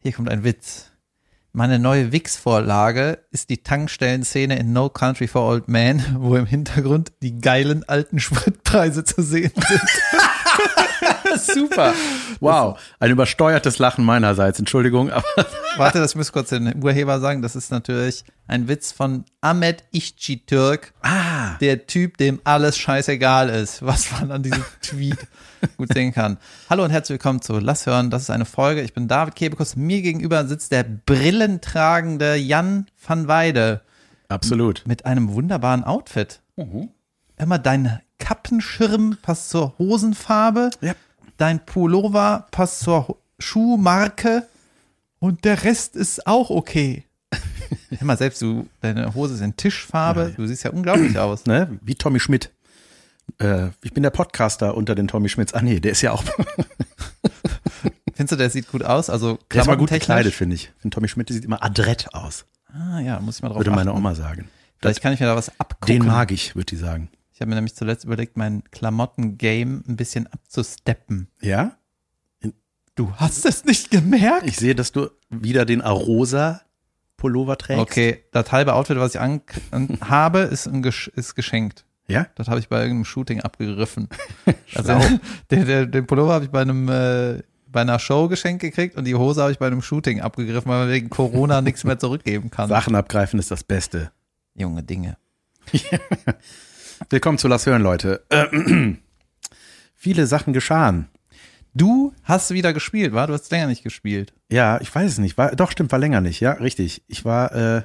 Hier kommt ein Witz. Meine neue Wix-Vorlage ist die Tankstellenszene in No Country for Old Men, wo im Hintergrund die geilen alten Spritpreise zu sehen sind. Super. Wow. Ein übersteuertes Lachen meinerseits. Entschuldigung, aber Warte, das muss kurz den Urheber sagen. Das ist natürlich ein Witz von Ahmet Türk. ah, der Typ, dem alles scheißegal ist, was man an diesem Tweet gut sehen kann. Hallo und herzlich willkommen zu Lass hören. Das ist eine Folge. Ich bin David Kebekus. Mir gegenüber sitzt der brillentragende Jan van Weide absolut. mit einem wunderbaren Outfit. Immer dein Kappenschirm passt zur Hosenfarbe. Ja. Dein Pullover passt zur Schuhmarke. Und der Rest ist auch okay. Immer selbst du, deine Hose ist in Tischfarbe. Du siehst ja unglaublich aus. Ne? Wie Tommy Schmidt. Äh, ich bin der Podcaster unter den Tommy Schmidts. Ah nee, der ist ja auch, Findest du, der sieht gut aus? Also der ist mal gut gekleidet, finde ich. Finde Tommy Schmidt der sieht immer adrett aus, Ah ja, muss ich mal drauf würde meine achten. Oma sagen. Vielleicht kann ich mir da was abgucken. Den mag ich, würde die sagen. Ich habe mir nämlich zuletzt überlegt, mein Klamotten-Game ein bisschen abzusteppen. Ja? Du hast es nicht gemerkt? Ich sehe, dass du wieder den Arosa Pullover trägst. Okay, das halbe Outfit, was ich an, habe, ist, Gesch ist geschenkt. Ja? Das habe ich bei irgendeinem Shooting abgegriffen. also den, den, den Pullover habe ich bei einem äh, bei einer Show geschenkt gekriegt und die Hose habe ich bei einem Shooting abgegriffen, weil man wegen Corona nichts mehr zurückgeben kann. Sachen abgreifen ist das Beste. Junge Dinge. Willkommen zu Lass hören, Leute. Äh, viele Sachen geschahen. Du hast wieder gespielt, war? Du hast länger nicht gespielt. Ja, ich weiß es nicht. War, doch, stimmt, war länger nicht. Ja, richtig. Ich war äh,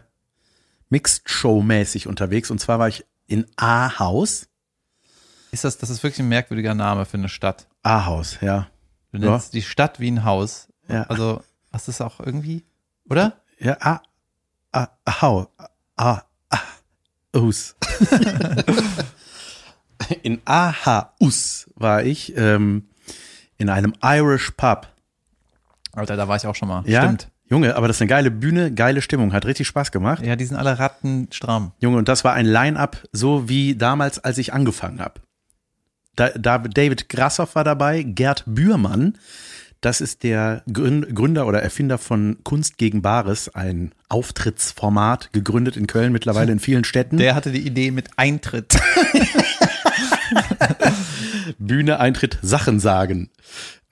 Mixed Show-mäßig unterwegs und zwar war ich in A-Haus. Ist das, das ist wirklich ein merkwürdiger Name für eine Stadt. A-Haus, ja. Du Ja. nennst die Stadt wie ein Haus. Ja. Also, was ist auch irgendwie, oder? Ja, A, A, A, A, A, Us. in A-H-Us war ich ähm, in einem Irish Pub. Alter, da war ich auch schon mal. Ja, Stimmt. Junge, aber das ist eine geile Bühne, geile Stimmung, hat richtig Spaß gemacht. Ja, die sind alle rattenstramm. Junge, und das war ein Line-Up, so wie damals, als ich angefangen habe. Da, da David Grassoff war dabei, Gerd Bührmann, das ist der Grün- Gründer oder Erfinder von Kunst gegen Bares, ein Auftrittsformat, gegründet in Köln, mittlerweile in vielen Städten. Der hatte die Idee mit Eintritt. Bühne, Eintritt, Sachen sagen.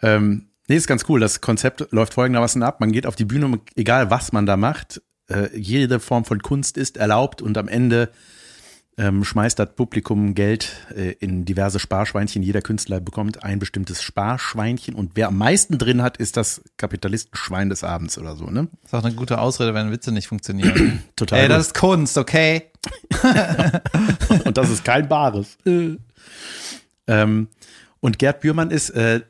Ähm, nee, ist ganz cool. Das Konzept läuft folgendermaßen ab. Man geht auf die Bühne, und egal was man da macht, äh, jede Form von Kunst ist erlaubt und am Ende ähm, schmeißt das Publikum Geld äh, in diverse Sparschweinchen. Jeder Künstler bekommt ein bestimmtes Sparschweinchen und wer am meisten drin hat, ist das Kapitalistenschwein des Abends oder so, ne? ist auch eine gute Ausrede, wenn Witze nicht funktionieren. Total. Ey, das ist Kunst, okay? und das ist kein Bares. ähm, und Gerd Bührmann ist, äh,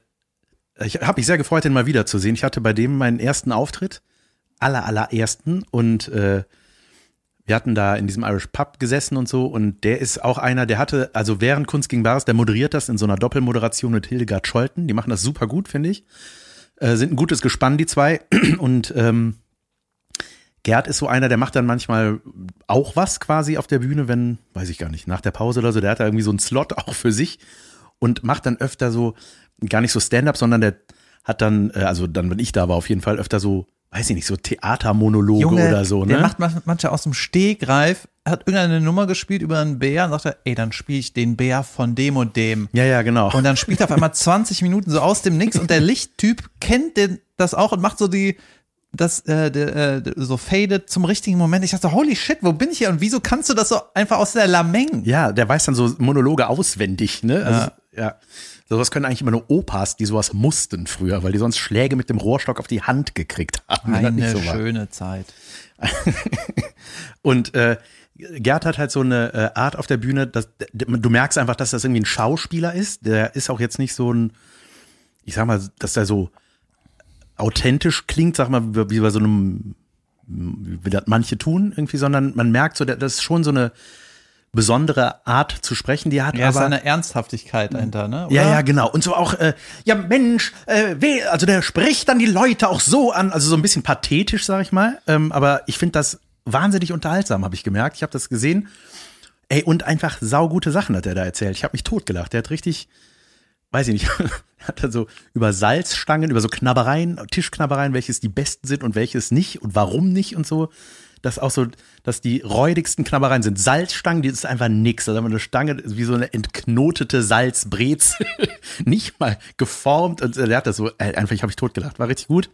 ich habe mich sehr gefreut, den mal wiederzusehen. Ich hatte bei dem meinen ersten Auftritt, aller allerersten und äh, wir hatten da in diesem Irish Pub gesessen und so und der ist auch einer, der hatte, also während Kunst gegen Bares, der moderiert das in so einer Doppelmoderation mit Hildegard Scholten. Die machen das super gut, finde ich. Äh, sind ein gutes Gespann, die zwei. Und ähm, Gerd ist so einer, der macht dann manchmal auch was quasi auf der Bühne, wenn, weiß ich gar nicht, nach der Pause oder so, der hat da irgendwie so einen Slot auch für sich und macht dann öfter so, gar nicht so Stand-up, sondern der hat dann, äh, also dann, wenn ich da war, auf jeden Fall öfter so, weiß ich nicht, so Theatermonologe oder so, ne? Der macht man- manche aus dem Stegreif, hat irgendeine Nummer gespielt über einen Bär und sagt er, ey, dann spiele ich den Bär von dem und dem. ja, ja, genau. Und dann spielt er auf einmal 20 Minuten so aus dem Nix und der Lichttyp kennt den, das auch und macht so die, das, äh, der, äh, so faded zum richtigen Moment. Ich dachte, holy shit, wo bin ich hier und wieso kannst du das so einfach aus der Lameng? ja, der weiß dann so Monologe auswendig, ne? Also, ja. Sowas können eigentlich immer nur Opas, die sowas mussten früher, weil die sonst Schläge mit dem Rohrstock auf die Hand gekriegt haben. Eine so schöne Zeit. Und äh, Gerd hat halt so eine äh, Art auf der Bühne, dass du merkst einfach, dass das irgendwie ein Schauspieler ist. Der ist auch jetzt nicht so ein, ich sag mal, dass der so authentisch klingt, sag mal, wie bei so einem, wie das manche tun irgendwie, sondern man merkt so, das ist schon so eine besondere Art zu sprechen, die er hat. Ja, aber, eine Ernsthaftigkeit dahinter, ne? ja, Oder? ja, genau. Und so auch, äh, ja Mensch, äh, weh, also der spricht dann die Leute auch so an, also so ein bisschen pathetisch, sag ich mal. Ähm, aber ich finde das wahnsinnig unterhaltsam, habe ich gemerkt. Ich habe das gesehen. Ey, und einfach saugute Sachen hat er da erzählt. Ich habe mich totgelacht. Der hat richtig weiß ich nicht, hat er so über Salzstangen, über so Knabbereien, Tischknabbereien, welches die besten sind und welches nicht und warum nicht und so. Das auch so, dass die räudigsten Knabbereien sind Salzstangen, die ist einfach nix. Wir eine Stange wie so eine entknotete Salzbrezel, nicht mal geformt und er hat das so, äh, einfach, ich habe ich totgelacht, war richtig gut.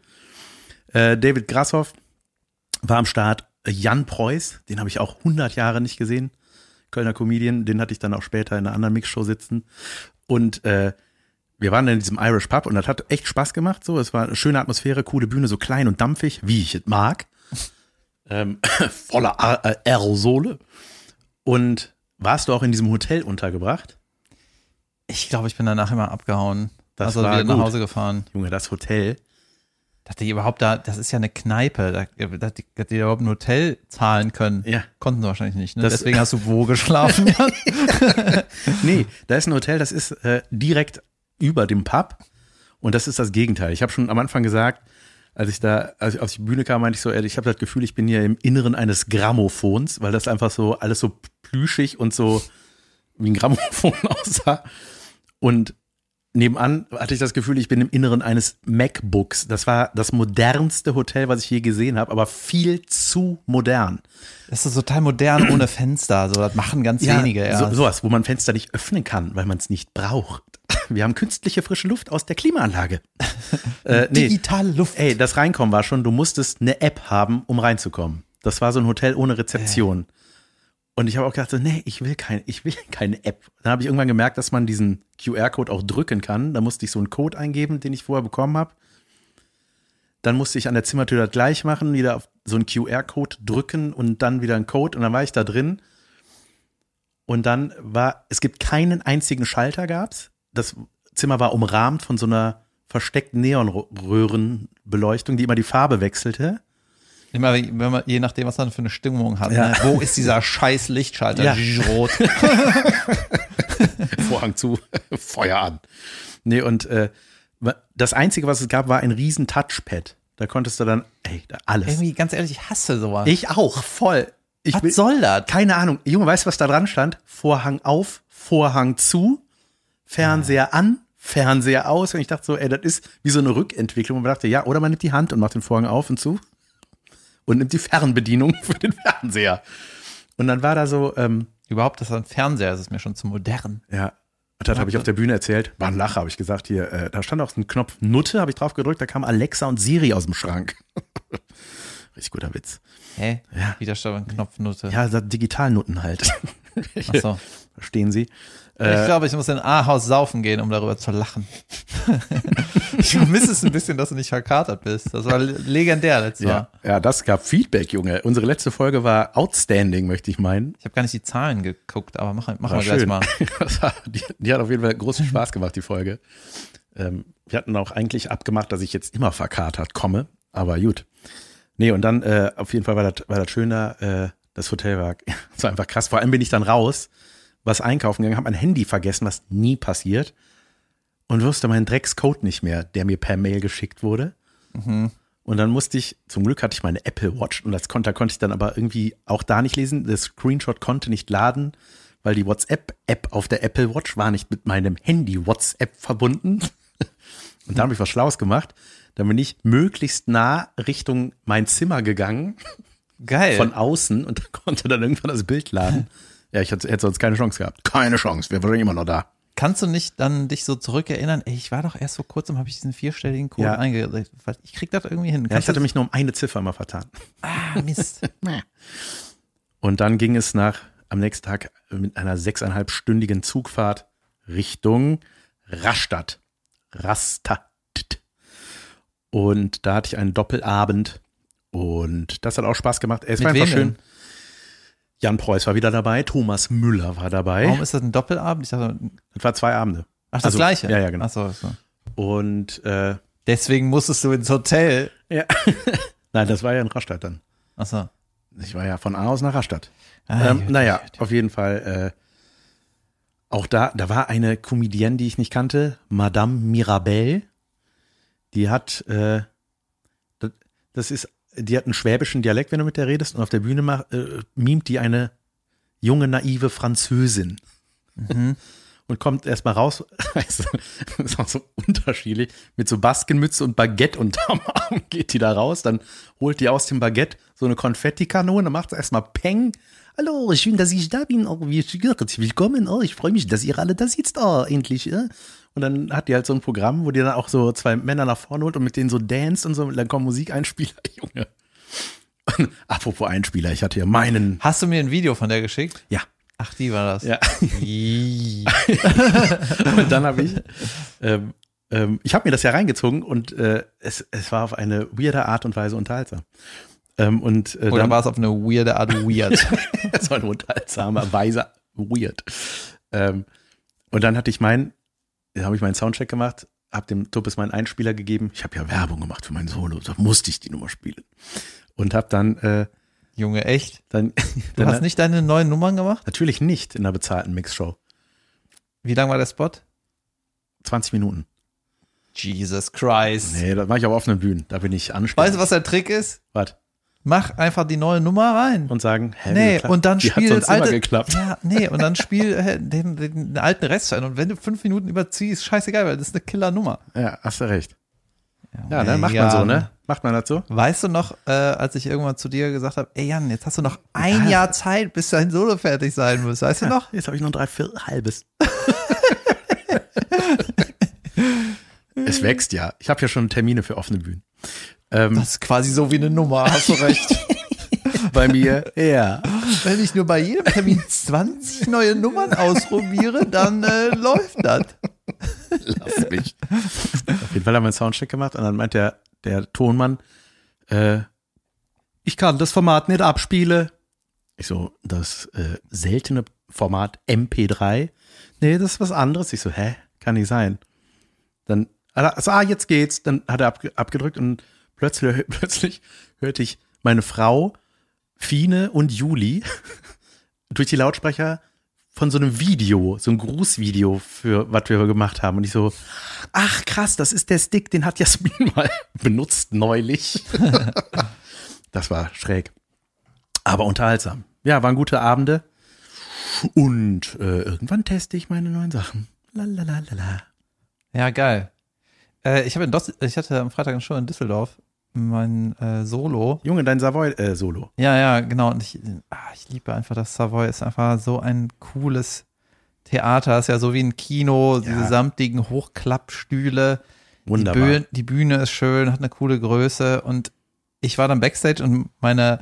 Äh, David Grashoff war am Start. Jan Preuß, den habe ich auch 100 Jahre nicht gesehen. Kölner Comedian, den hatte ich dann auch später in einer anderen Mixshow sitzen. Und äh, wir waren in diesem Irish Pub und das hat echt Spaß gemacht. So, es war eine schöne Atmosphäre, coole Bühne, so klein und dampfig, wie ich es mag. ähm, voller äh, Aerosole. Und warst du auch in diesem Hotel untergebracht? Ich glaube, ich bin danach immer abgehauen. Das also war wieder nach gut. Hause gefahren. Junge, das Hotel. Dachte ich überhaupt da, das ist ja eine Kneipe, da, dass die, dass die überhaupt ein Hotel zahlen können. Ja. Konnten sie wahrscheinlich nicht, ne? Das- Deswegen hast du wo geschlafen? Nee, da ist ein Hotel, das ist äh, direkt über dem Pub. Und das ist das Gegenteil. Ich habe schon am Anfang gesagt, als ich da, als ich auf die Bühne kam, meinte ich so, ey, ich habe das Gefühl, ich bin hier im Inneren eines Grammophons, weil das einfach so alles so plüschig und so wie ein Grammophon aussah. Und nebenan hatte ich das Gefühl, ich bin im Inneren eines MacBooks. Das war das modernste Hotel, was ich je gesehen habe, aber viel zu modern. Das ist total modern ohne Fenster. So, das machen ganz wenige, ja. So, sowas, wo man Fenster nicht öffnen kann, weil man es nicht braucht. Wir haben künstliche frische Luft aus der Klimaanlage. äh, nee. Digitale Luft. Ey, das Reinkommen war schon, du musstest eine App haben, um reinzukommen. Das war so ein Hotel ohne Rezeption. Und ich habe auch gedacht, so, nee, ich will kein, ich will keine App. Dann habe ich irgendwann gemerkt, dass man diesen QR-Code auch drücken kann. Da musste ich so einen Code eingeben, den ich vorher bekommen habe. Dann musste ich an der Zimmertür das gleich machen, wieder auf so einen QR-Code drücken und dann wieder einen Code und dann war ich da drin. Und dann war, es gibt keinen einzigen Schalter gab's. Das Zimmer war umrahmt von so einer versteckten Neonröhrenbeleuchtung, die immer die Farbe wechselte. Immer, wenn man, je nachdem, was man für eine Stimmung hat. Ja. Ne? Wo ist dieser scheiß Lichtschalter? Ja. Rot. Vorhang zu, Feuer an. Nee, und äh, das Einzige, was es gab, war ein riesen Touchpad. Da konntest du dann, ey, da alles. Irgendwie, ganz ehrlich, ich hasse sowas. Ich auch, voll. Ich was will- soll das? Keine Ahnung. Junge, weißt du, was da dran stand? Vorhang auf, Vorhang zu, Fernseher an, Fernseher aus. Und ich dachte so, ey, das ist wie so eine Rückentwicklung. Und man dachte, ja, oder man nimmt die Hand und macht den Vorhang auf und zu und nimmt die Fernbedienung für den Fernseher. Und dann war da so, ähm, Überhaupt, das ist ein Fernseher, das ist mir schon zu modern. ja, und das habe ich auf der Bühne erzählt. War ein Lacher, habe ich gesagt. Hier, äh, da stand auch so ein Knopf Nutte, habe ich drauf gedrückt, da kam Alexa und Siri aus dem Schrank. Richtig guter Witz. Hä? Ja. Widerstand, Knopfnutte. Ja, so Digitalnutten halt. Ach so. Verstehen Sie? Ich glaube, ich muss in A-Haus saufen gehen, um darüber zu lachen. ich vermisse es ein bisschen, dass du nicht verkatert bist. Das war legendär letztes Ja, Mal. ja, das gab Feedback, Junge. Unsere letzte Folge war outstanding, möchte ich meinen. Ich habe gar nicht die Zahlen geguckt, aber machen, War wir gleich mal. Die, die hat auf jeden Fall großen Spaß gemacht, die Folge. Ähm, wir hatten auch eigentlich abgemacht, dass ich jetzt immer verkatert komme, aber gut. Nee, und dann äh, auf jeden Fall war das, war das schöner, äh, das Hotel war, das war einfach krass. Vor allem bin ich dann raus, was einkaufen gegangen, habe mein Handy vergessen, was nie passiert und wusste meinen Dreckscode nicht mehr, der mir per Mail geschickt wurde. Und dann musste ich, zum Glück hatte ich meine Apple Watch und das konnte, da konnte ich dann aber irgendwie auch da nicht lesen. Der Screenshot konnte nicht laden, weil die WhatsApp-App auf der Apple Watch war nicht mit meinem Handy WhatsApp verbunden. Und da habe ich was Schlaues gemacht. Dann bin ich möglichst nah Richtung mein Zimmer gegangen, Geil. von außen und konnte dann irgendwann das Bild laden. Ja, ich hätte, sonst keine Chance gehabt. Keine Chance, wir waren immer noch da. Kannst du nicht dann dich so zurückerinnern? Ey, ich war doch erst vor kurzem, habe ich diesen vierstelligen Code Ja. eingegeben. Ich krieg das irgendwie hin. Ja, ich hatte mich nur um eine Ziffer mal vertan. ah, Mist. Und dann ging es nach am nächsten Tag mit einer sechseinhalbstündigen Zugfahrt Richtung Rastatt. Rastatt. Und da hatte ich einen Doppelabend und das hat auch Spaß gemacht. Es Mit war einfach wem schön. denn? Jan Preuß war wieder dabei, Thomas Müller war dabei. Warum ist das ein Doppelabend? Ich dachte, Das war zwei Abende. ach, das Also, gleiche. Ja, ja, genau. Ach so, so. Und äh, Deswegen musstest du ins Hotel. ja. Nein, das war ja in Rastatt dann. Ach so. Ich war ja von Aarhus nach Rastatt. Ah, ähm, naja, auf jeden Fall. Äh, auch da, da war eine Comedienne, die ich nicht kannte, Madame Mirabelle. Die hat, äh, das, das ist, die hat einen schwäbischen Dialekt, wenn du mit der redest, und auf der Bühne macht, äh, mimt die eine junge, naive Französin. Mhm. und kommt erstmal raus, weißt du, das ist auch so unterschiedlich, mit so Baskenmütze und Baguette unterm Arm geht die da raus, dann holt die aus dem Baguette so eine Konfettikanone, macht erstmal Peng. Hallo, schön, dass ich da bin. Oh, willkommen. Oh, ich freue mich, dass ihr alle da sitzt. Oh, endlich. Ja? Und dann hat die halt so ein Programm, wo die dann auch so zwei Männer nach vorne holt und mit denen so dance und so. Und dann kommen Musikeinspieler, Junge. Und, apropos Einspieler, ich hatte hier meinen. Hast du mir ein Video von der geschickt? Ja. Ach, die war das. Ja. Und dann habe ich, ähm, ähm, ich habe mir das ja reingezogen und äh, es, es war auf eine weirde Art und Weise unterhaltsam. Ähm, und äh, Oder dann war es auf eine weirde Art weird? es war eine unterhaltsame Weise weird. Ähm, und dann hatte ich meinen, habe ich meinen Soundcheck gemacht, habe dem Tuppes meinen Einspieler gegeben. Ich habe ja Werbung gemacht für mein Solo, da musste ich die Nummer spielen. Und habe dann, äh, Junge, echt? dann, Du dann hast nicht deine neuen Nummern gemacht? natürlich nicht in einer bezahlten Mixshow. Wie lang war der Spot? 20 Minuten. Jesus Christ. Nee, das mache ich auf offenen Bühnen. Da bin ich anständig. Weißt du, was der Trick ist? Was? Mach einfach die neue Nummer rein. Und sagen, hä, nee, und dann Die spiel alte, geklappt. Ja, nee, und dann spiel äh, den, den, alten Rest ein. Und wenn du fünf Minuten überziehst, scheißegal, weil das ist eine Killer-Nummer. Ja, hast du recht. Ja, dann macht man so, ne? Macht man so? Weißt du noch, äh, als ich irgendwann zu dir gesagt habe, ey Jan, jetzt hast du noch ein Jahr Zeit, bis dein Solo fertig sein muss. Weißt du noch? Jetzt habe ich noch ein Dreiviertel halbes. es wächst ja. Ich habe ja schon Termine für offene Bühnen. Ähm, Das ist quasi so wie eine Nummer, hast du recht. bei mir, ja. Wenn ich nur bei jedem Termin 20 neue Nummern ausprobiere, dann äh, läuft das. Lass mich. Auf jeden Fall haben wir einen Soundcheck gemacht und dann meint der, der Tonmann, äh, ich kann das Format nicht abspielen. Ich so, das äh, seltene Format MP3. Nee, das ist was anderes. Ich so, hä? Kann nicht sein. Dann, also, ah, jetzt geht's. Dann hat er abge abgedrückt und plötzlich, plötzlich hörte ich meine Frau, Fine und Juli durch die Lautsprecher von so einem Video, so ein Grußvideo für was wir gemacht haben. Und ich so, ach krass, das ist der Stick, den hat Jasmin mal benutzt neulich. das war schräg. Aber unterhaltsam. Ja, waren gute Abende. Und äh, irgendwann teste ich meine neuen Sachen. Lalalala. Ja, geil. Äh, ich, in Dos ich hatte am Freitag schon in Düsseldorf mein äh, Solo. Junge, dein Savoy-Solo. Ja, ja, genau. Und ich, ah, ich liebe einfach das Savoy. Ist einfach so ein cooles Theater. Ist ja so wie ein Kino. Diese samtigen Hochklappstühle. Wunderbar. Die Bühne, die Bühne ist schön, hat eine coole Größe. Und ich war dann Backstage und meine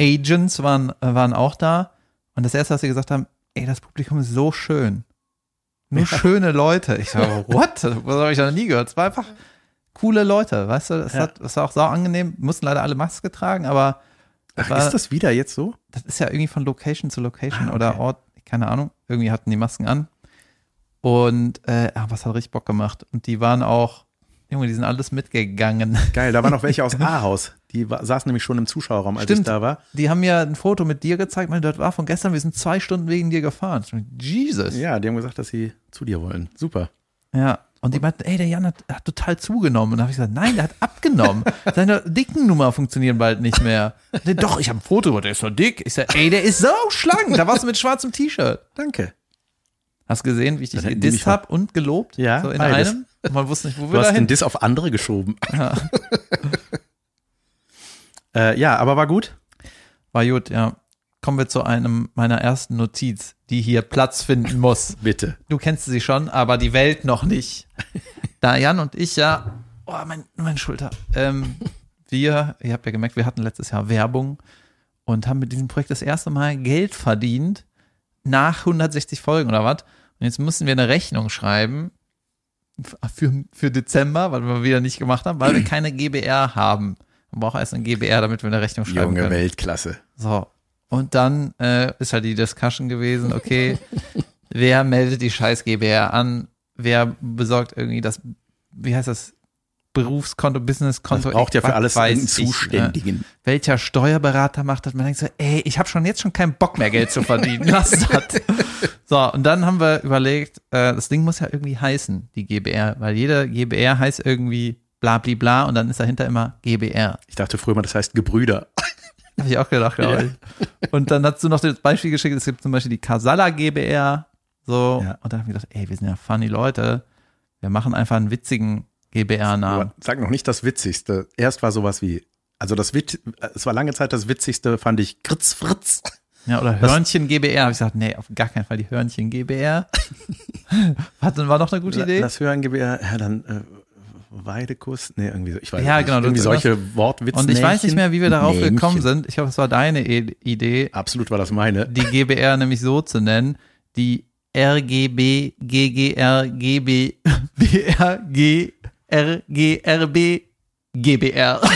Agents waren, äh, waren auch da. Und das erste, was sie gesagt haben, ey, das Publikum ist so schön. Nur schöne Leute. Ich so, what? Das habe ich noch nie gehört. Es war einfach coole Leute, weißt du? Es, Ja. hat, es war auch sau angenehm. Mussten leider alle Maske tragen, aber Ach, war- ist das wieder jetzt so? das ist ja irgendwie von Location zu Location Ah, okay. oder Ort, keine Ahnung. Irgendwie hatten die Masken an. Und äh, ah, was hat richtig Bock gemacht. Und die waren auch, Junge, die sind alles mitgegangen. Geil, da waren noch welche aus Ahaus. Die wa- saßen nämlich schon im Zuschauerraum, als ich Stimmt. da war. Die haben mir ein Foto mit dir gezeigt, meinte, das war von gestern, wir sind zwei Stunden wegen dir gefahren. Ich Jesus. Ja, die haben gesagt, dass sie zu dir wollen. Super. Ja. Und die meinten, ey, der Jan hat, hat total zugenommen. Und da habe ich gesagt, nein, der hat abgenommen. Seine dicken Nummer funktionieren bald nicht mehr. Der, Doch, ich habe ein Foto, der ist so dick. Ich sag, ey, der ist so schlank. Da warst du mit schwarzem T-Shirt. Danke. Hast gesehen, wie ich dich gedisst habe und gelobt? Ja, So in beides. einem. Und man wusste nicht, wo Du wir hast da den. Diss auf andere geschoben. äh, ja, aber war gut. War gut, ja. Kommen wir zu einem meiner ersten Notiz, die hier Platz finden muss. Bitte. Du kennst sie schon, aber die Welt noch nicht. Da Jan und ich ja, oh, mein, meine Schulter. Ähm, wir, ihr habt ja gemerkt, wir hatten letztes Jahr Werbung und haben mit diesem Projekt das erste Mal Geld verdient nach 160 Folgen oder was. Und jetzt müssen wir eine Rechnung schreiben für, für Dezember, weil wir wieder nicht gemacht haben, weil wir keine GBR haben. Man braucht erst eine GBR, damit wir eine Rechnung schreiben Junge können. Weltklasse. So. Und dann äh, ist halt die Discussion gewesen, okay, wer meldet die scheiß GBR an? Wer besorgt irgendwie das, wie heißt das? Berufskonto, Das Businesskonto. braucht ja für alles einen ich, ne? Zuständigen. Welcher Steuerberater macht das? Man denkt so, ey, ich habe schon jetzt schon keinen Bock mehr Geld zu verdienen. Lass das. So, und dann haben wir überlegt, äh, das Ding muss ja irgendwie heißen, die GBR, weil jede GBR heißt irgendwie bla bla bla und dann ist dahinter immer GBR. Ich dachte früher mal, das heißt Gebrüder. Habe ich auch gedacht, glaube ich. Und dann hast du noch das Beispiel geschickt, es gibt zum Beispiel die Casala GBR So, Ja. und dann habe ich gedacht, ey, wir sind ja funny Leute. Wir machen einfach einen witzigen GBR-Namen. Sag noch nicht das Witzigste. Erst war sowas wie, also das Witz, es war lange Zeit das Witzigste, fand ich Kritz Fritz. Ja, oder Hörnchen GBR. Habe ich gesagt, nee, auf gar keinen Fall die Hörnchen GBR. Denn war noch eine gute Idee? Das hören GBR, ja, dann äh, Weidekuss, nee, irgendwie so, ich weiß Ja, nicht. genau, Irgendwie solche Wortwitze. und ich weiß nicht mehr, wie wir darauf Nähmchen. gekommen sind. Ich glaube, es war deine E- Idee, Absolut war das meine. die GBR nämlich so zu nennen, die RGB GGR GB BR GR GRB GBR.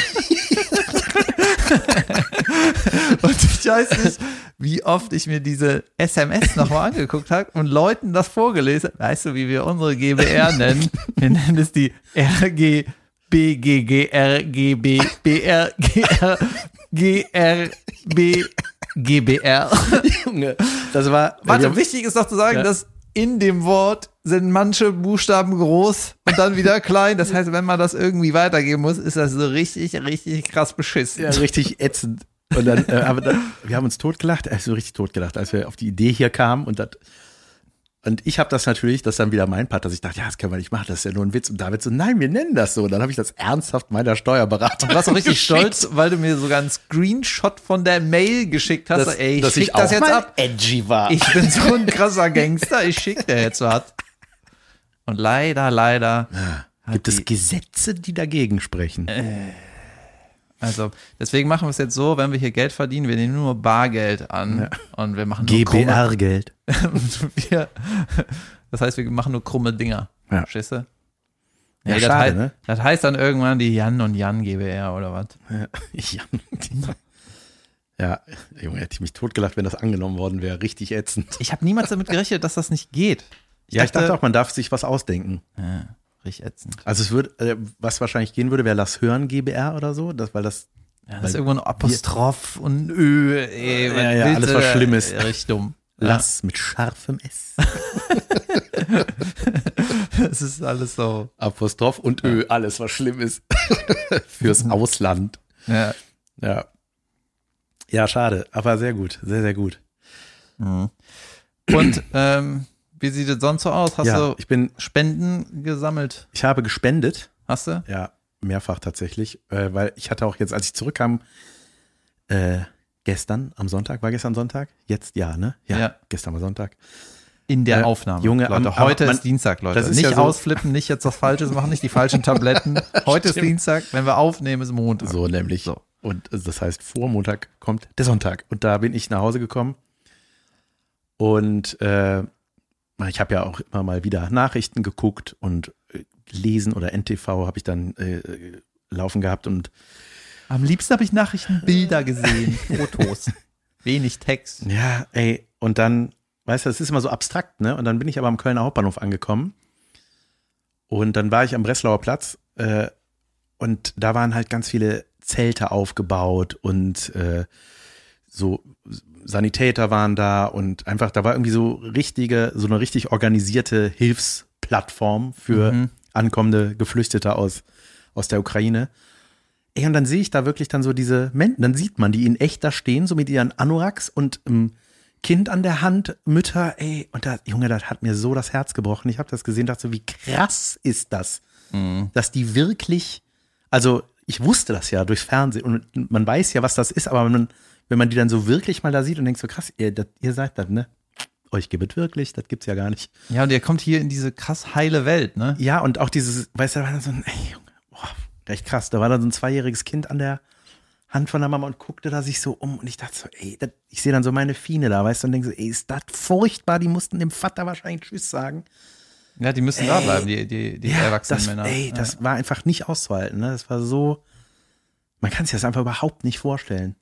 und ich weiß nicht, wie oft ich mir diese SMS nochmal angeguckt habe und Leuten das vorgelesen. Weißt du, wie wir unsere GBR nennen? Wir nennen es die RG BGGR GB BR GR GRB GBR. Junge, das war. Warte, wichtig ist doch zu sagen, Ja. dass in dem Wort sind manche Buchstaben groß und dann wieder klein. Das heißt, wenn man das irgendwie weitergeben muss, ist das so richtig, richtig krass beschissen. ja, richtig ätzend. Und dann, äh, aber dann, wir haben uns totgelacht, also richtig totgelacht, als wir auf die Idee hier kamen und das, und ich habe das natürlich, das ist dann wieder mein Part, dass ich dachte, ja, das können wir nicht machen, das ist ja nur ein Witz. Und David so, nein, wir nennen das so. Und dann habe ich das ernsthaft meiner Steuerberaterin Du warst auch richtig stolz, weil du mir sogar einen Screenshot von der Mail geschickt hast. dass, Ey, ich dass schick ich das jetzt ab. edgy war. Ich bin so ein krasser Gangster, ich schick dir jetzt was. Und leider, leider. Gibt es die- Gesetze, die dagegen sprechen? Also, deswegen machen wir es jetzt so, wenn wir hier Geld verdienen, wir nehmen nur Bargeld an und wir machen nur GBR-Geld. das heißt, wir machen nur krumme Dinger. Ja. Verstehst du? Ja, das, schade, heißt, ne? das heißt dann irgendwann die Jan und Jan GBR oder was? Ja. ja, Junge, hätte ich mich totgelacht, wenn das angenommen worden wäre. Richtig ätzend. Ich habe niemals damit gerechnet, dass das nicht geht. ja, ich dachte auch, man darf sich was ausdenken. Ja, richtig ätzend. Also es würde, äh, was wahrscheinlich gehen würde, wäre Lass hören GBR oder so, das, weil das, Ja, das ist irgendwo ein Apostroph und Ö, ey, Ja, ja, alles, was da? schlimm ist. Richtig dumm. Lass mit scharfem S. Das ist alles so. Apostroph und Ö, alles was schlimm ist. Fürs Ausland. Ja. Ja. Ja, schade, aber sehr gut, sehr, sehr gut. Und ähm, wie sieht es sonst so aus? Hast ja, du ich bin, Spenden gesammelt? ich habe gespendet. Hast du? Ja, mehrfach tatsächlich, äh, weil ich hatte auch jetzt, als ich zurückkam, äh, gestern am Sonntag, war gestern Sonntag? Jetzt ja, ne? Ja. gestern war Sonntag. In der Äh, Aufnahme. Junge, Leute, am- heute man- ist Dienstag, Leute. das ist nicht ja so- ausflippen, nicht jetzt was Falsches machen, nicht die falschen Tabletten. Heute ist Dienstag, wenn wir aufnehmen, ist Montag. So nämlich. So. Und äh, das heißt, vor Montag kommt der Sonntag. Und da bin ich nach Hause gekommen. Und äh, ich habe ja auch immer mal wieder Nachrichten geguckt und äh, lesen oder NTV habe ich dann äh, äh, laufen gehabt und Am liebsten habe ich Nachrichtenbilder gesehen, Fotos. Wenig Text. Ja, ey, und dann, weißt du, das ist immer so abstrakt, ne? Und dann bin ich aber am Kölner Hauptbahnhof angekommen. Und dann war ich am Breslauer Platz äh, und da waren halt ganz viele Zelte aufgebaut und äh, so Sanitäter waren da und einfach, da war irgendwie so richtige, so eine richtig organisierte Hilfsplattform für Mhm. ankommende Geflüchtete aus, aus der Ukraine. Ey, und dann sehe ich da wirklich dann so diese Menschen, dann sieht man die in echt da stehen, so mit ihren Anoraks und ähm, Kind an der Hand, Mütter, ey, und da, Junge, das hat mir so das Herz gebrochen. Ich habe das gesehen, dachte so, wie krass ist das, dass die wirklich, also ich wusste das ja durchs Fernsehen und man weiß ja, was das ist, aber wenn man, wenn man die dann so wirklich mal da sieht und denkt so, krass, ihr, das, ihr seid das, ne? Euch gibt es wirklich, das gibt's ja gar nicht. Ja, und ihr kommt hier in diese krass heile Welt, ne? Ja, und auch dieses, weißt du, da war dann so ein, ey, Junge, boah, echt krass, da war dann so ein zweijähriges Kind an der Hand von der Mama und guckte da sich so um und ich dachte so, ey, das, ich sehe dann so meine Fine da, weißt du, und denke so, ey, ist das furchtbar, die mussten dem Vater wahrscheinlich Tschüss sagen. Ja, die müssen da bleiben, die, die, die erwachsenen das, Männer. Ey, das war einfach nicht auszuhalten, ne? Das war so, man kann sich das einfach überhaupt nicht vorstellen.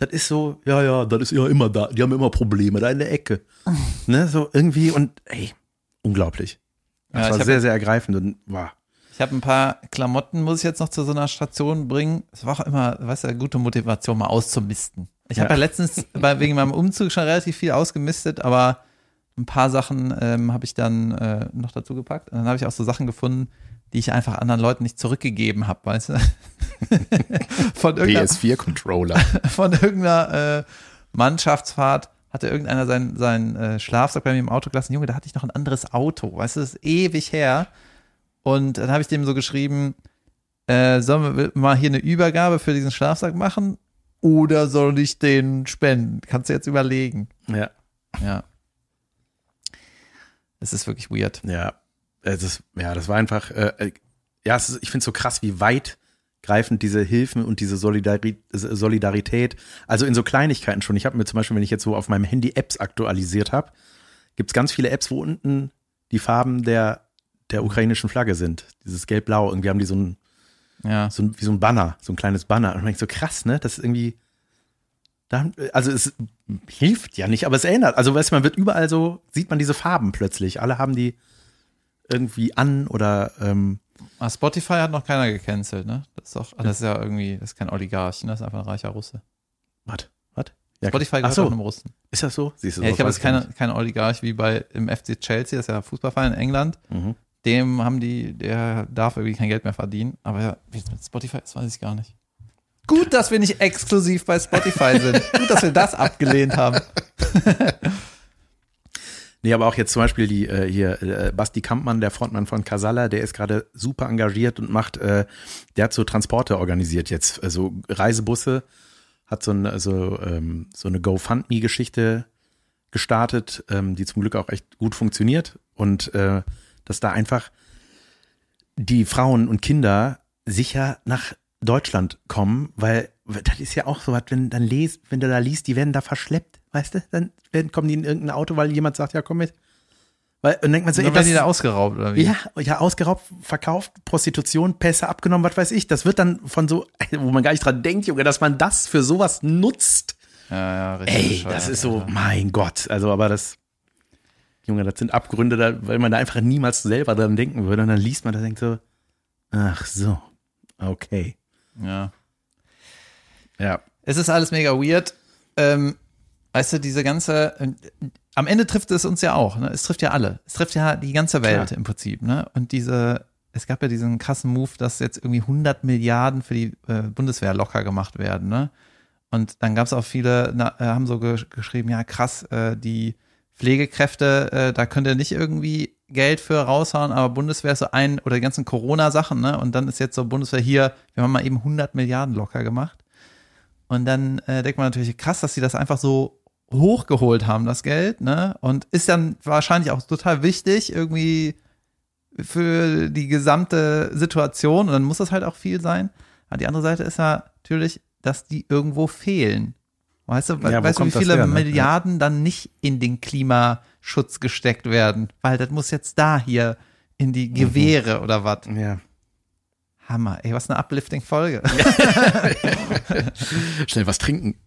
Das ist so, ja, ja, das ist ja immer da, die haben immer Probleme, da in der Ecke. ne, so irgendwie und, ey, unglaublich. Das Ja, war sehr, sehr ergreifend und, wow. Ich habe ein paar Klamotten, muss ich jetzt noch zu so einer Station bringen. Es war auch immer, weißt du, eine gute Motivation, mal auszumisten. Ich habe Ja. ja letztens bei, wegen meinem Umzug schon relativ viel ausgemistet, aber ein paar Sachen ähm, habe ich dann äh, noch dazu gepackt. Und dann habe ich auch so Sachen gefunden, die ich einfach anderen Leuten nicht zurückgegeben habe, weißt du? von irgendeiner, PS4-Controller. von irgendeiner äh, Mannschaftsfahrt, hatte irgendeiner seinen sein, äh, Schlafsack bei mir im Auto gelassen. Junge, da hatte ich noch ein anderes Auto. Weißt du, das ist ewig her. Und dann habe ich dem so geschrieben, äh, sollen wir mal hier eine Übergabe für diesen Schlafsack machen? Oder soll ich den spenden? Kannst du jetzt überlegen. Ja. Ja. Es ist wirklich weird. Ja. Es ist, ja, das war einfach, äh, äh ja, ist, ich finde es so krass, wie weitgreifend diese Hilfen und diese Solidari Solidarität, also in so Kleinigkeiten schon. Ich habe mir zum Beispiel, wenn ich jetzt so auf meinem Handy Apps aktualisiert habe, gibt es ganz viele Apps, wo unten die Farben der, der ukrainischen Flagge sind. Dieses Gelb-Blau. Irgendwie haben die so ein, Ja. so ein, wie so ein Banner, so ein kleines Banner. Und ich so krass, ne? Das ist irgendwie, also es hilft ja nicht, aber es erinnert. Also weißt du, man wird überall so, sieht man diese Farben plötzlich. Alle haben die irgendwie an oder ähm, Ah, Spotify hat noch keiner gecancelt, ne? Das ist doch, ah, das ist ja irgendwie, das ist kein Oligarch, ne? Das ist einfach ein reicher Russe. was? Was? Ja, Spotify gehört so, auch einem Russen. ist das so? Siehst du, Ja, ich es ist keine, kein Oligarch wie bei im FC Chelsea, das ist ja ein Fußballverein in England. Mhm. Dem haben die, der darf irgendwie kein Geld mehr verdienen. Aber ja, wie es mit Spotify ist, weiß ich gar nicht. Gut, dass wir nicht exklusiv bei Spotify sind. Gut, dass wir das abgelehnt haben. Nee, aber auch jetzt zum Beispiel die äh, hier äh, Basti Kampmann, der Frontmann von Casalla, der ist gerade super engagiert und macht, äh, der hat so Transporte organisiert jetzt, also Reisebusse, hat so, ein, so, ähm, so eine GoFundMe-Geschichte gestartet, ähm, die zum Glück auch echt gut funktioniert und äh, dass da einfach die Frauen und Kinder sicher nach Deutschland kommen, weil das ist ja auch so, was, wenn dann lest, wenn du da liest, die werden da verschleppt, weißt du, dann werden, kommen die in irgendein Auto, weil jemand sagt, ja komm mit. Weil, und denkt man so, ey, werden die das, da ausgeraubt, oder wie? ja, ja, ausgeraubt, verkauft, Prostitution, Pässe abgenommen, was weiß ich. Das wird dann von so, wo man gar nicht dran denkt, Junge, dass man das für sowas nutzt. Ja, ja, richtig. Ey, das ist so, Alter. mein Gott. Also, aber das, Junge, das sind Abgründe, da, weil man da einfach niemals selber dran denken würde. Und dann liest man da denkt so, ach so, okay. Ja. Ja. Es ist alles mega weird. Ähm, weißt du, diese ganze, äh, am Ende trifft es uns ja auch, ne? Es trifft ja alle. Es trifft ja die ganze Welt Klar. im Prinzip, ne? Und diese, es gab ja diesen krassen Move, dass jetzt irgendwie 100 Milliarden für die äh, Bundeswehr locker gemacht werden, ne? Und dann gab es auch viele, na, äh, haben so ge geschrieben, ja krass, äh, die Pflegekräfte, äh, da könnt ihr nicht irgendwie Geld für raushauen, aber Bundeswehr ist so ein, oder die ganzen Corona-Sachen, ne? Und dann ist jetzt so Bundeswehr hier, wir haben mal eben 100 Milliarden locker gemacht. Und dann äh, denkt man natürlich, krass, dass sie das einfach so hochgeholt haben, das Geld, ne? Und ist dann wahrscheinlich auch total wichtig, irgendwie für die gesamte Situation. Und dann muss das halt auch viel sein. Aber die andere Seite ist ja natürlich, dass die irgendwo fehlen. Weißt du, Ja, weißt du, wie viele her, ne? Milliarden dann nicht in den Klimaschutz gesteckt werden? Weil das muss jetzt da hier in die Gewehre oder was. Ja. Hammer, ey, was eine uplifting-Folge. Schnell was trinken.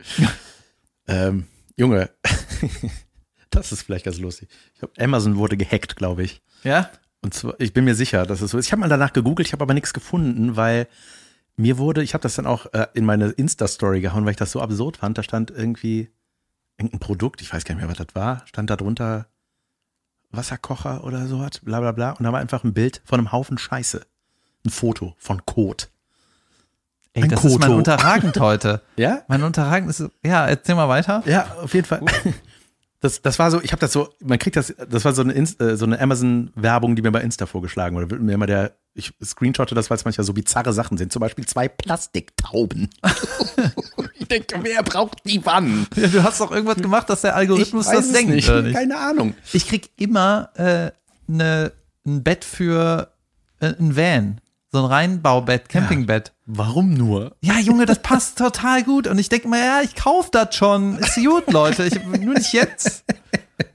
ähm, Junge, das ist vielleicht ganz lustig. Ich glaub, Amazon wurde gehackt, glaube ich. Ja? Und zwar, ich bin mir sicher, dass es so ist. Ich habe mal danach gegoogelt, ich habe aber nichts gefunden, weil mir wurde, ich habe das dann auch äh, in meine Insta-Story gehauen, weil ich das so absurd fand. Da stand irgendwie irgendein Produkt, ich weiß gar nicht mehr, was das war, stand da drunter Wasserkocher oder sowas, bla bla bla. Und da war einfach ein Bild von einem Haufen Scheiße. Ein Foto von Kot. Ey, Ein das ist mein Koto. Unterragend heute. Ja? Mein Unterragend ist, ja, erzähl mal weiter. Ja, auf jeden Fall. Das, das war so, ich habe das so, man kriegt das, das war so eine, Inst- äh, so eine Amazon-Werbung, die mir bei Insta vorgeschlagen wurde. Mir immer der, ich screenshotte das, weil es manchmal so bizarre Sachen sind. Zum Beispiel zwei Plastiktauben. ich denke, wer braucht die wann? Ja, du hast doch irgendwas gemacht, dass der Algorithmus ich weiß das es denkt, nicht. nicht? Keine Ahnung. Ich krieg immer äh, ne, ein Bett für äh, ein Van. So ein Reinbaubett, Campingbett. Warum nur? Ja. Junge, das passt total gut. Und ich denke mal, ja, ich kauf das schon. Ist gut, Leute. Ich, nur nicht jetzt.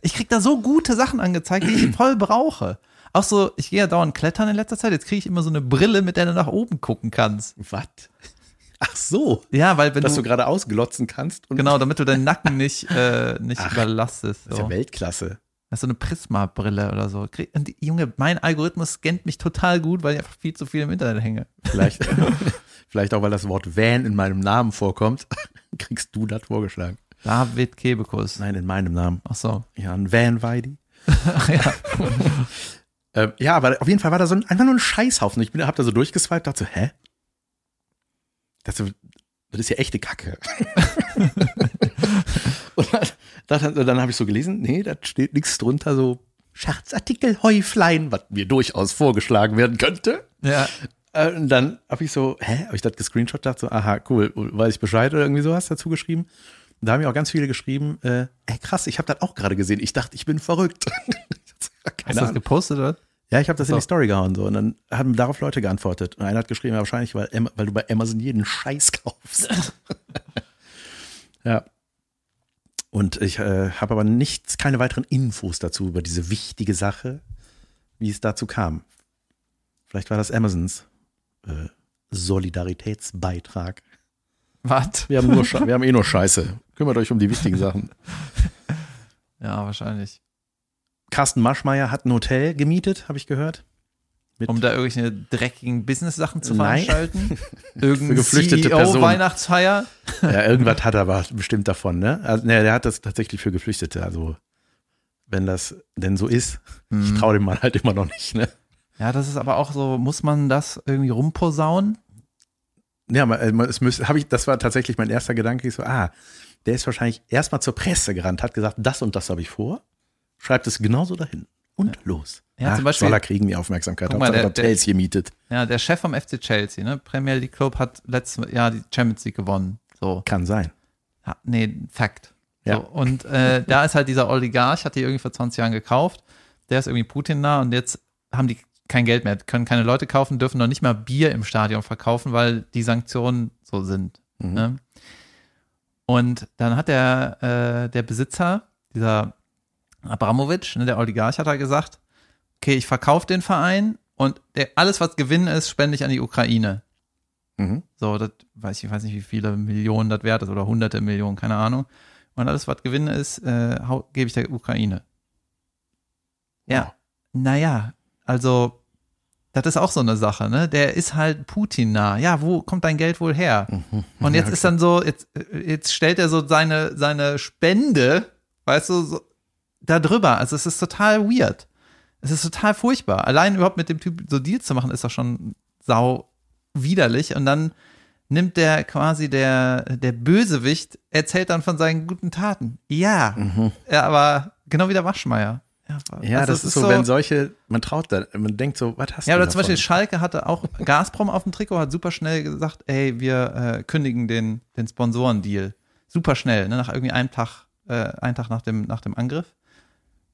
Ich krieg da so gute Sachen angezeigt, die ich voll brauche. Auch so, ich gehe ja dauernd klettern in letzter Zeit. Jetzt kriege ich immer so eine Brille, mit der du nach oben gucken kannst. Was? Ach so. Ja, weil wenn Dass du, du gerade ausglotzen kannst. Genau, damit du deinen Nacken nicht, äh, nicht Ach, überlastest. Das ist ja So. Weltklasse. Das ist so eine Prisma-Brille oder so. Und die, Junge, mein Algorithmus scannt mich total gut, weil ich einfach viel zu viel im Internet hänge. Vielleicht, vielleicht auch, weil das Wort Van in meinem Namen vorkommt, kriegst du das vorgeschlagen. David Kebekus. Nein, in meinem Namen. Ach so. Ja, ein Van Weidi. ja. Ähm, ja, aber auf jeden Fall war da so ein, einfach nur ein Scheißhaufen. Ich bin, hab da so durchgeswiped, dachte so, hä? Das, das ist ja echte Kacke. und dann, dann, habe ich so gelesen, nee, da steht nichts drunter, so Scherzartikel Häuflein, was mir durchaus vorgeschlagen werden könnte. Ja. Äh, Und dann habe ich so, hä, habe ich das gescreenshot, dachte so, aha, cool, weiß ich Bescheid oder irgendwie sowas dazu geschrieben. Und da haben mir auch ganz viele geschrieben, äh, ey krass, ich habe das auch gerade gesehen. Ich dachte, ich bin verrückt. Hast du das gepostet, oder? Ja, ich habe das in So. die Story gehauen so und dann haben darauf Leute geantwortet. Und einer hat geschrieben, ja, wahrscheinlich, weil, weil du bei Amazon jeden Scheiß kaufst. ja. Und ich äh, habe aber nichts, keine weiteren Infos dazu über diese wichtige Sache, wie es dazu kam. Vielleicht war das Amazons äh, Solidaritätsbeitrag. Was? Wir haben, nur wir haben eh nur Scheiße. Kümmert euch um die wichtigen Sachen. Ja, wahrscheinlich. Carsten Maschmeyer hat ein Hotel gemietet, habe ich gehört. Um da irgendwelche dreckigen Business-Sachen zu Nein. veranstalten? Irgendeine geflüchtete Personen. Weihnachtsfeier? Ja, irgendwas hat er aber bestimmt davon, ne? Also, ne, der hat das tatsächlich für Geflüchtete. Also, wenn das denn so ist, ich traue dem Mann halt immer noch nicht, ne? Ja, das ist aber auch so, muss man das irgendwie rumposaunen? Ja, aber, äh, es müsste, habe ich, das war tatsächlich mein erster Gedanke. Ich so, ah, der ist wahrscheinlich erstmal zur Presse gerannt, hat gesagt, das und das habe ich vor, schreibt es genauso dahin und los. Ja, zum Beispiel- soll er kriegen die Aufmerksamkeit. Guck mal, der- Hotels gemietet. Ja, der Chef vom FC Chelsea, ne? Premier League Club hat letztes Jahr die Champions League gewonnen. So. Kann sein. Ja, nee, Fakt. Ja. So, und äh, da ist halt dieser Oligarch, hat die irgendwie vor 20 Jahren gekauft. Der ist irgendwie Putin nah und jetzt haben die kein Geld mehr, können keine Leute kaufen, dürfen noch nicht mal Bier im Stadion verkaufen, weil die Sanktionen so sind. Mhm. Ne? Und dann hat der, äh, der Besitzer, dieser Abramowitsch, ne, der Oligarch, hat er gesagt, okay, ich verkaufe den Verein und der, alles, was Gewinn ist, spende ich an die Ukraine. Mhm. So, das weiß ich, weiß nicht, wie viele Millionen das wert ist oder hunderte Millionen, keine Ahnung. Und alles, was Gewinn ist, äh, gebe ich der Ukraine. Ja. Wow. Naja, also, das ist auch so eine Sache, ne? Der ist halt Putin nah. Ja, wo kommt dein Geld wohl her? Und jetzt ist dann so, jetzt, jetzt stellt er so seine, seine Spende, weißt du, so, da drüber. Also es ist total weird. Es ist total furchtbar. Allein überhaupt mit dem Typ so Deals zu machen, ist doch schon sau widerlich. Und dann nimmt der quasi der, der Bösewicht, erzählt dann von seinen guten Taten. Ja. Ja, aber genau wie der Waschmeier. Ja, Mhm. Ja, also das ist so, wenn solche, man traut da, man denkt so, was hast ja, du oder zum davon? Beispiel Schalke hatte auch Gazprom auf dem Trikot, hat super schnell gesagt, ey, wir äh, kündigen den, den Sponsorendeal. Super schnell, ne, nach irgendwie einem Tag, äh, einen Tag nach dem, nach dem Angriff.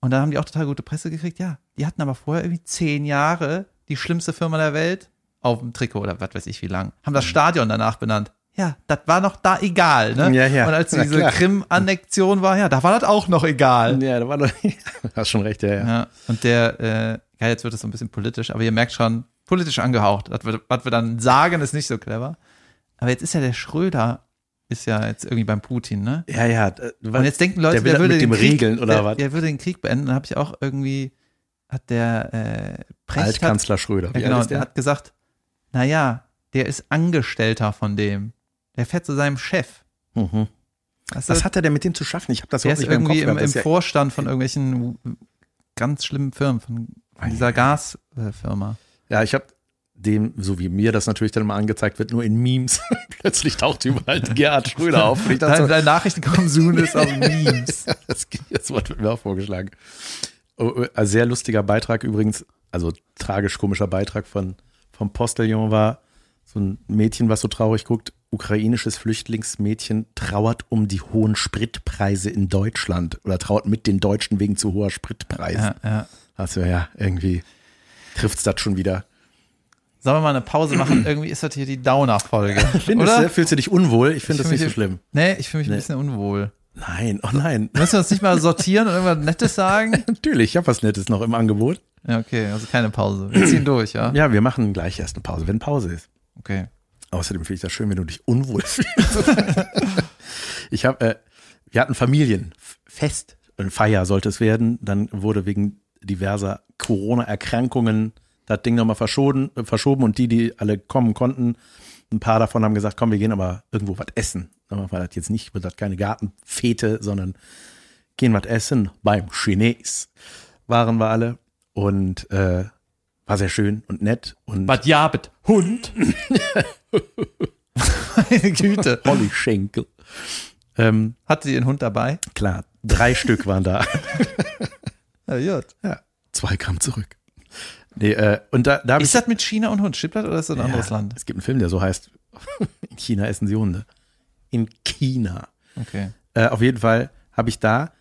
Und dann haben die auch total gute Presse gekriegt. Ja, die hatten aber vorher irgendwie zehn Jahre die schlimmste Firma der Welt auf dem Trikot oder was weiß ich wie lang. Haben Mhm. das Stadion danach benannt. Ja, das war noch da egal, ne? Ja, ja. Und als diese. Krim-Annexion war, ja, da war das auch noch egal. Ja, da war doch, hast schon recht, ja, ja. Ja, und der, äh, ja, jetzt wird es so ein bisschen politisch, aber ihr merkt schon, politisch angehaucht. Was wir, was wir dann sagen, ist nicht so clever. Aber jetzt ist ja der Schröder, ist ja jetzt irgendwie beim Putin, ne? Ja, ja. äh, Und jetzt denken Leute, der der, würde mit den dem Krieg, regeln oder der, was? der würde den Krieg beenden. Dann habe ich auch irgendwie, hat der äh, Precht hat, Altkanzler Schröder. ja, Wie genau, alt ist der der? hat gesagt, naja, der ist Angestellter von dem. Der fährt zu seinem Chef. Mhm. Weißt Was hat er denn mit dem zu schaffen? Ich habe das der überhaupt ist nicht mehr im Kopf irgendwie im, gehabt. im ist ja- Vorstand von irgendwelchen ganz schlimmen Firmen, von, von dieser Gasfirma. Ja, ich habe dem, so wie mir das natürlich dann immer angezeigt wird, nur in Memes. Plötzlich taucht überall Gerhard Schröder auf. Ich dachte Dein, so, dein Nachrichtenkonsum ist auf Memes. das, das Wort wird mir auch vorgeschlagen. Oh, oh, ein sehr lustiger Beitrag übrigens, also tragisch komischer Beitrag von vom Postillon war so ein Mädchen, was so traurig guckt. Ukrainisches Flüchtlingsmädchen trauert um die hohen Spritpreise in Deutschland oder trauert mit den Deutschen wegen zu hoher Spritpreise. Ja, ja. Also ja, irgendwie trifft's das schon wieder. Sollen wir mal eine Pause machen? Irgendwie ist das hier die Downer-Folge. Findest du, fühlst du dich unwohl? Ich finde das nicht so schlimm. Nee, ich fühle mich Nee. ein bisschen unwohl. Nein, oh nein. Müssen wir uns nicht mal sortieren und irgendwas Nettes sagen? Natürlich, ich habe was Nettes noch im Angebot. Ja, okay, also keine Pause. Wir ziehen durch, ja? Ja, wir machen gleich erst eine Pause, wenn Pause ist. Okay. Außerdem finde ich das schön, wenn du dich unwohl fühlst. ich habe, äh, wir hatten Familienfest, ein Feier sollte es werden. Dann wurde wegen diverser Corona-Erkrankungen das Ding nochmal verschoben, verschoben und die, die alle kommen konnten, ein paar davon haben gesagt, komm, wir gehen aber irgendwo was essen. Aber war das jetzt nicht, wird das keine Gartenfete, sondern gehen was essen beim Chines. Waren wir alle und äh, war sehr schön und nett und Was jabet? Hund? Meine Güte. Holly Schenkel. Ähm, Hatte sie ihren Hund dabei? klar, Drei Stück waren da. Ja, gut. Ja, zwei Gramm zurück. Nee, äh, und da, da Ist das mit China und Hund? Stimmt das oder ist das ein anderes ja, Land? Es gibt einen Film, der so heißt, in China essen sie Hunde. In China. Okay. Äh, auf jeden Fall habe ich da,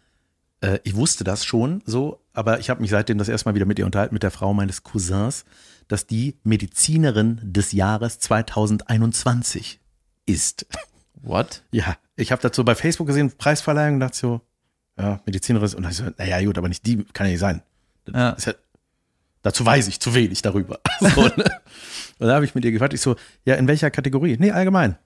äh, ich wusste das schon so, aber ich habe mich seitdem das erste Mal wieder mit ihr unterhalten, mit der Frau meines Cousins, dass die Medizinerin des Jahres 2021 ist. What? Ja, ich habe dazu bei Facebook gesehen, Preisverleihung, und dachte so, ja, Medizinerin ist, und ich so, naja, gut, aber nicht die, kann ja nicht sein. Das Ja. ist ja, dazu weiß ich zu wenig darüber. So, ne? Und da habe ich mit ihr gefragt, ich so, ja, in welcher Kategorie? Nee, allgemein.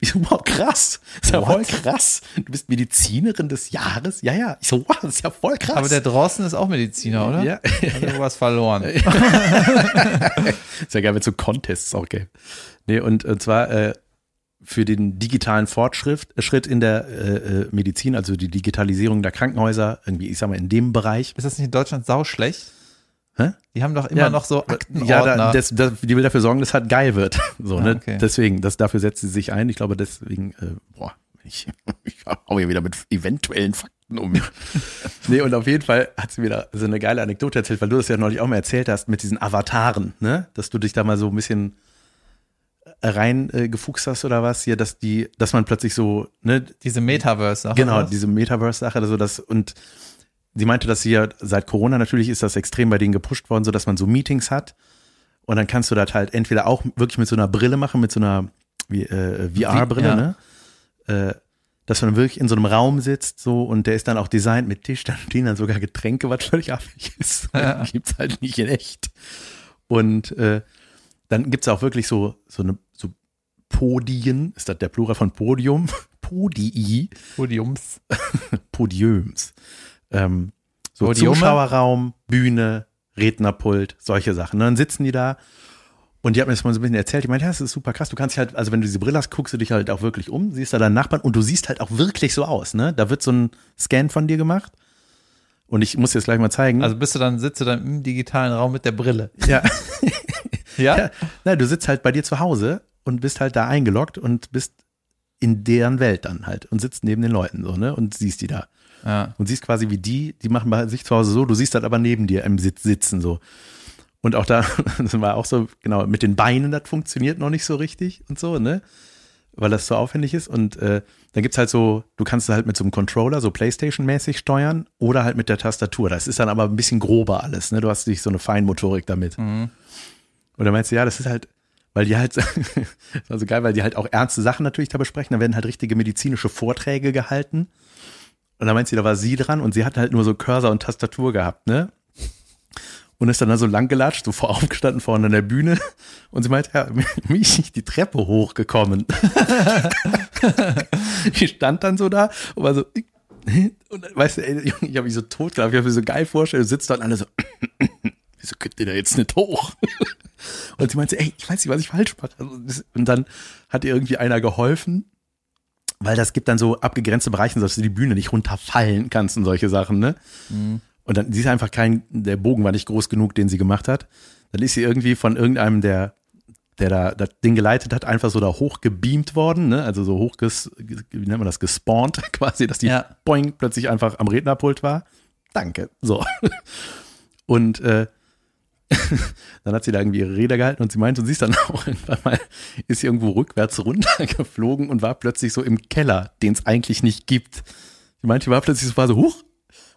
Ich so, wow, krass. Das ist ja voll krass. Du bist Medizinerin des Jahres? Ja, ja. Ich so, wow, das ist ja voll krass. Aber der Drossen ist auch Mediziner, oder? Ja. Hat irgendwas verloren. ist ja geil, wenn es so Contests auch gäbe. Nee, und, und zwar äh, für den digitalen Fortschritt Schritt in der äh, äh, Medizin, also die Digitalisierung der Krankenhäuser, irgendwie, ich sag mal, in dem Bereich. Ist das nicht in Deutschland sau schlecht? Hä? Die haben doch immer noch so Aktenordner. Ja, da, das, das, die will dafür sorgen, dass es halt geil wird. So, Ah, ne? okay. Deswegen, das, dafür setzt sie sich ein. Ich glaube, deswegen, äh, boah, ich, ich hau hier wieder mit eventuellen Fakten um nee, und auf jeden Fall hat sie da so eine geile Anekdote erzählt, weil du das ja neulich auch mal erzählt hast mit diesen Avataren, ne? Dass du dich da mal so ein bisschen rein äh, gefuchst hast oder was hier, dass die, dass man plötzlich so, ne, Diese Metaverse-Sache. Genau, oder? diese Metaverse-Sache, also das und sie meinte, dass sie ja seit Corona natürlich ist das extrem bei denen gepusht worden, so dass man so Meetings hat und dann kannst du das halt entweder auch wirklich mit so einer Brille machen, mit so einer äh, VR-Brille, ja. ne? Äh, dass man wirklich in so einem Raum sitzt, so und der ist dann auch designt mit Tisch, da stehen dann sogar Getränke, was völlig affig ist. Ja. Gibt's halt nicht in echt. Und äh, dann gibt's auch wirklich so so eine so Podien, ist das der Plural von Podium? Podii. Podiums. Podiums. Ähm, so? Zuschauerraum, Bühne, Rednerpult, solche Sachen. Und dann sitzen die da und die hat mir das mal so ein bisschen erzählt. Ich meinte, ja, das ist super krass. Du kannst dich halt, also wenn du diese Brille hast, guckst du dich halt auch wirklich um, siehst da deinen Nachbarn und du siehst halt auch wirklich so aus, ne? Da wird so ein Scan von dir gemacht. Und ich muss dir das gleich mal zeigen. Also bist du dann, sitzt du dann im digitalen Raum mit der Brille. ja. Ja? ja. Nein, du sitzt halt bei dir zu Hause und bist halt da eingeloggt und bist in deren Welt dann halt und sitzt neben den Leuten so, ne? Und siehst die da. Ja. und siehst quasi wie die, die machen bei sich zu Hause so, du siehst halt aber neben dir im Sitz sitzen so. Und auch da, das war auch so, genau, mit den Beinen, das funktioniert noch nicht so richtig und so, ne? Weil das so aufwendig ist. Und äh, dann gibt's halt so, du kannst halt mit so einem Controller, so Playstation-mäßig steuern oder halt mit der Tastatur. Das ist dann aber ein bisschen grober alles, ne? Du hast nicht so eine Feinmotorik damit. Und dann meinst du, ja, das ist halt, weil die halt, das war so geil, weil die halt auch ernste Sachen natürlich da besprechen. Da werden halt richtige medizinische Vorträge gehalten. Und dann meint sie, da war sie dran und sie hat halt nur so Cursor und Tastatur gehabt, ne? Und ist dann da so lang gelatscht, so vor aufgestanden vorne an der Bühne. Und sie meint, ja, mich nicht die Treppe hochgekommen. die stand dann so da und war so, und weißt du, ey, ich habe mich so tot gedacht, ich habe mir so geil vorgestellt, sitzt da und alle so, wieso könnt ihr da jetzt nicht hoch? Und sie meinte, ey, ich weiß nicht, was ich falsch mache. Also Und dann hat ihr irgendwie einer geholfen, weil das gibt dann so abgegrenzte Bereiche, dass du die Bühne nicht runterfallen kannst und solche Sachen, ne? Und dann, sie ist einfach kein, der Bogen war nicht groß genug, den sie gemacht hat. Dann ist sie irgendwie von irgendeinem, der, der da das Ding geleitet hat, einfach so da hochgebeamt worden, ne? Also so hoch, ges, wie nennt man das, gespawnt quasi, dass die Ja. boing plötzlich einfach am Rednerpult war. Danke. So. Und äh, dann hat sie da irgendwie ihre Rede gehalten und sie meinte, und sie ist dann auch irgendwann mal, ist sie irgendwo rückwärts runtergeflogen und war plötzlich so im Keller, den es eigentlich nicht gibt. Sie meinte, sie war plötzlich so, war so, huch,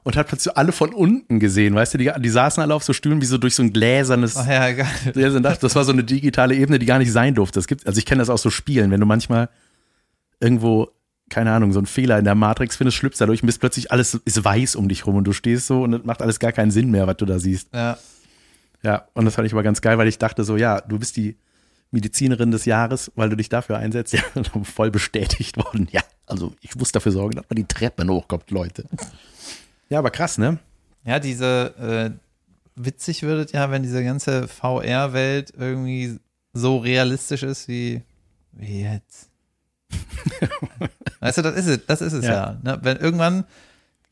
und hat plötzlich alle von unten gesehen, weißt du, die, die saßen alle auf so Stühlen wie so durch so ein gläsernes, Ach ja, geil. Das das war so eine digitale Ebene, die gar nicht sein durfte. Das gibt, also ich kenne das aus so Spielen, wenn du manchmal irgendwo, keine Ahnung, so einen Fehler in der Matrix findest, schlüpfst dadurch und bist plötzlich alles ist weiß um dich rum und du stehst so und es macht alles gar keinen Sinn mehr, was du da siehst. Ja. Ja, und das fand ich aber ganz geil, weil ich dachte so, ja, du bist die Medizinerin des Jahres, weil du dich dafür einsetzt. Ja, voll bestätigt worden. Ja, also ich muss dafür sorgen, dass man die Treppen hochkommt, Leute. Ja, aber krass, ne? Ja, diese, äh, witzig wird es ja, wenn diese ganze VR-Welt irgendwie so realistisch ist wie, wie jetzt. weißt du, das ist es, das ist es ja. Ja. ne? Wenn irgendwann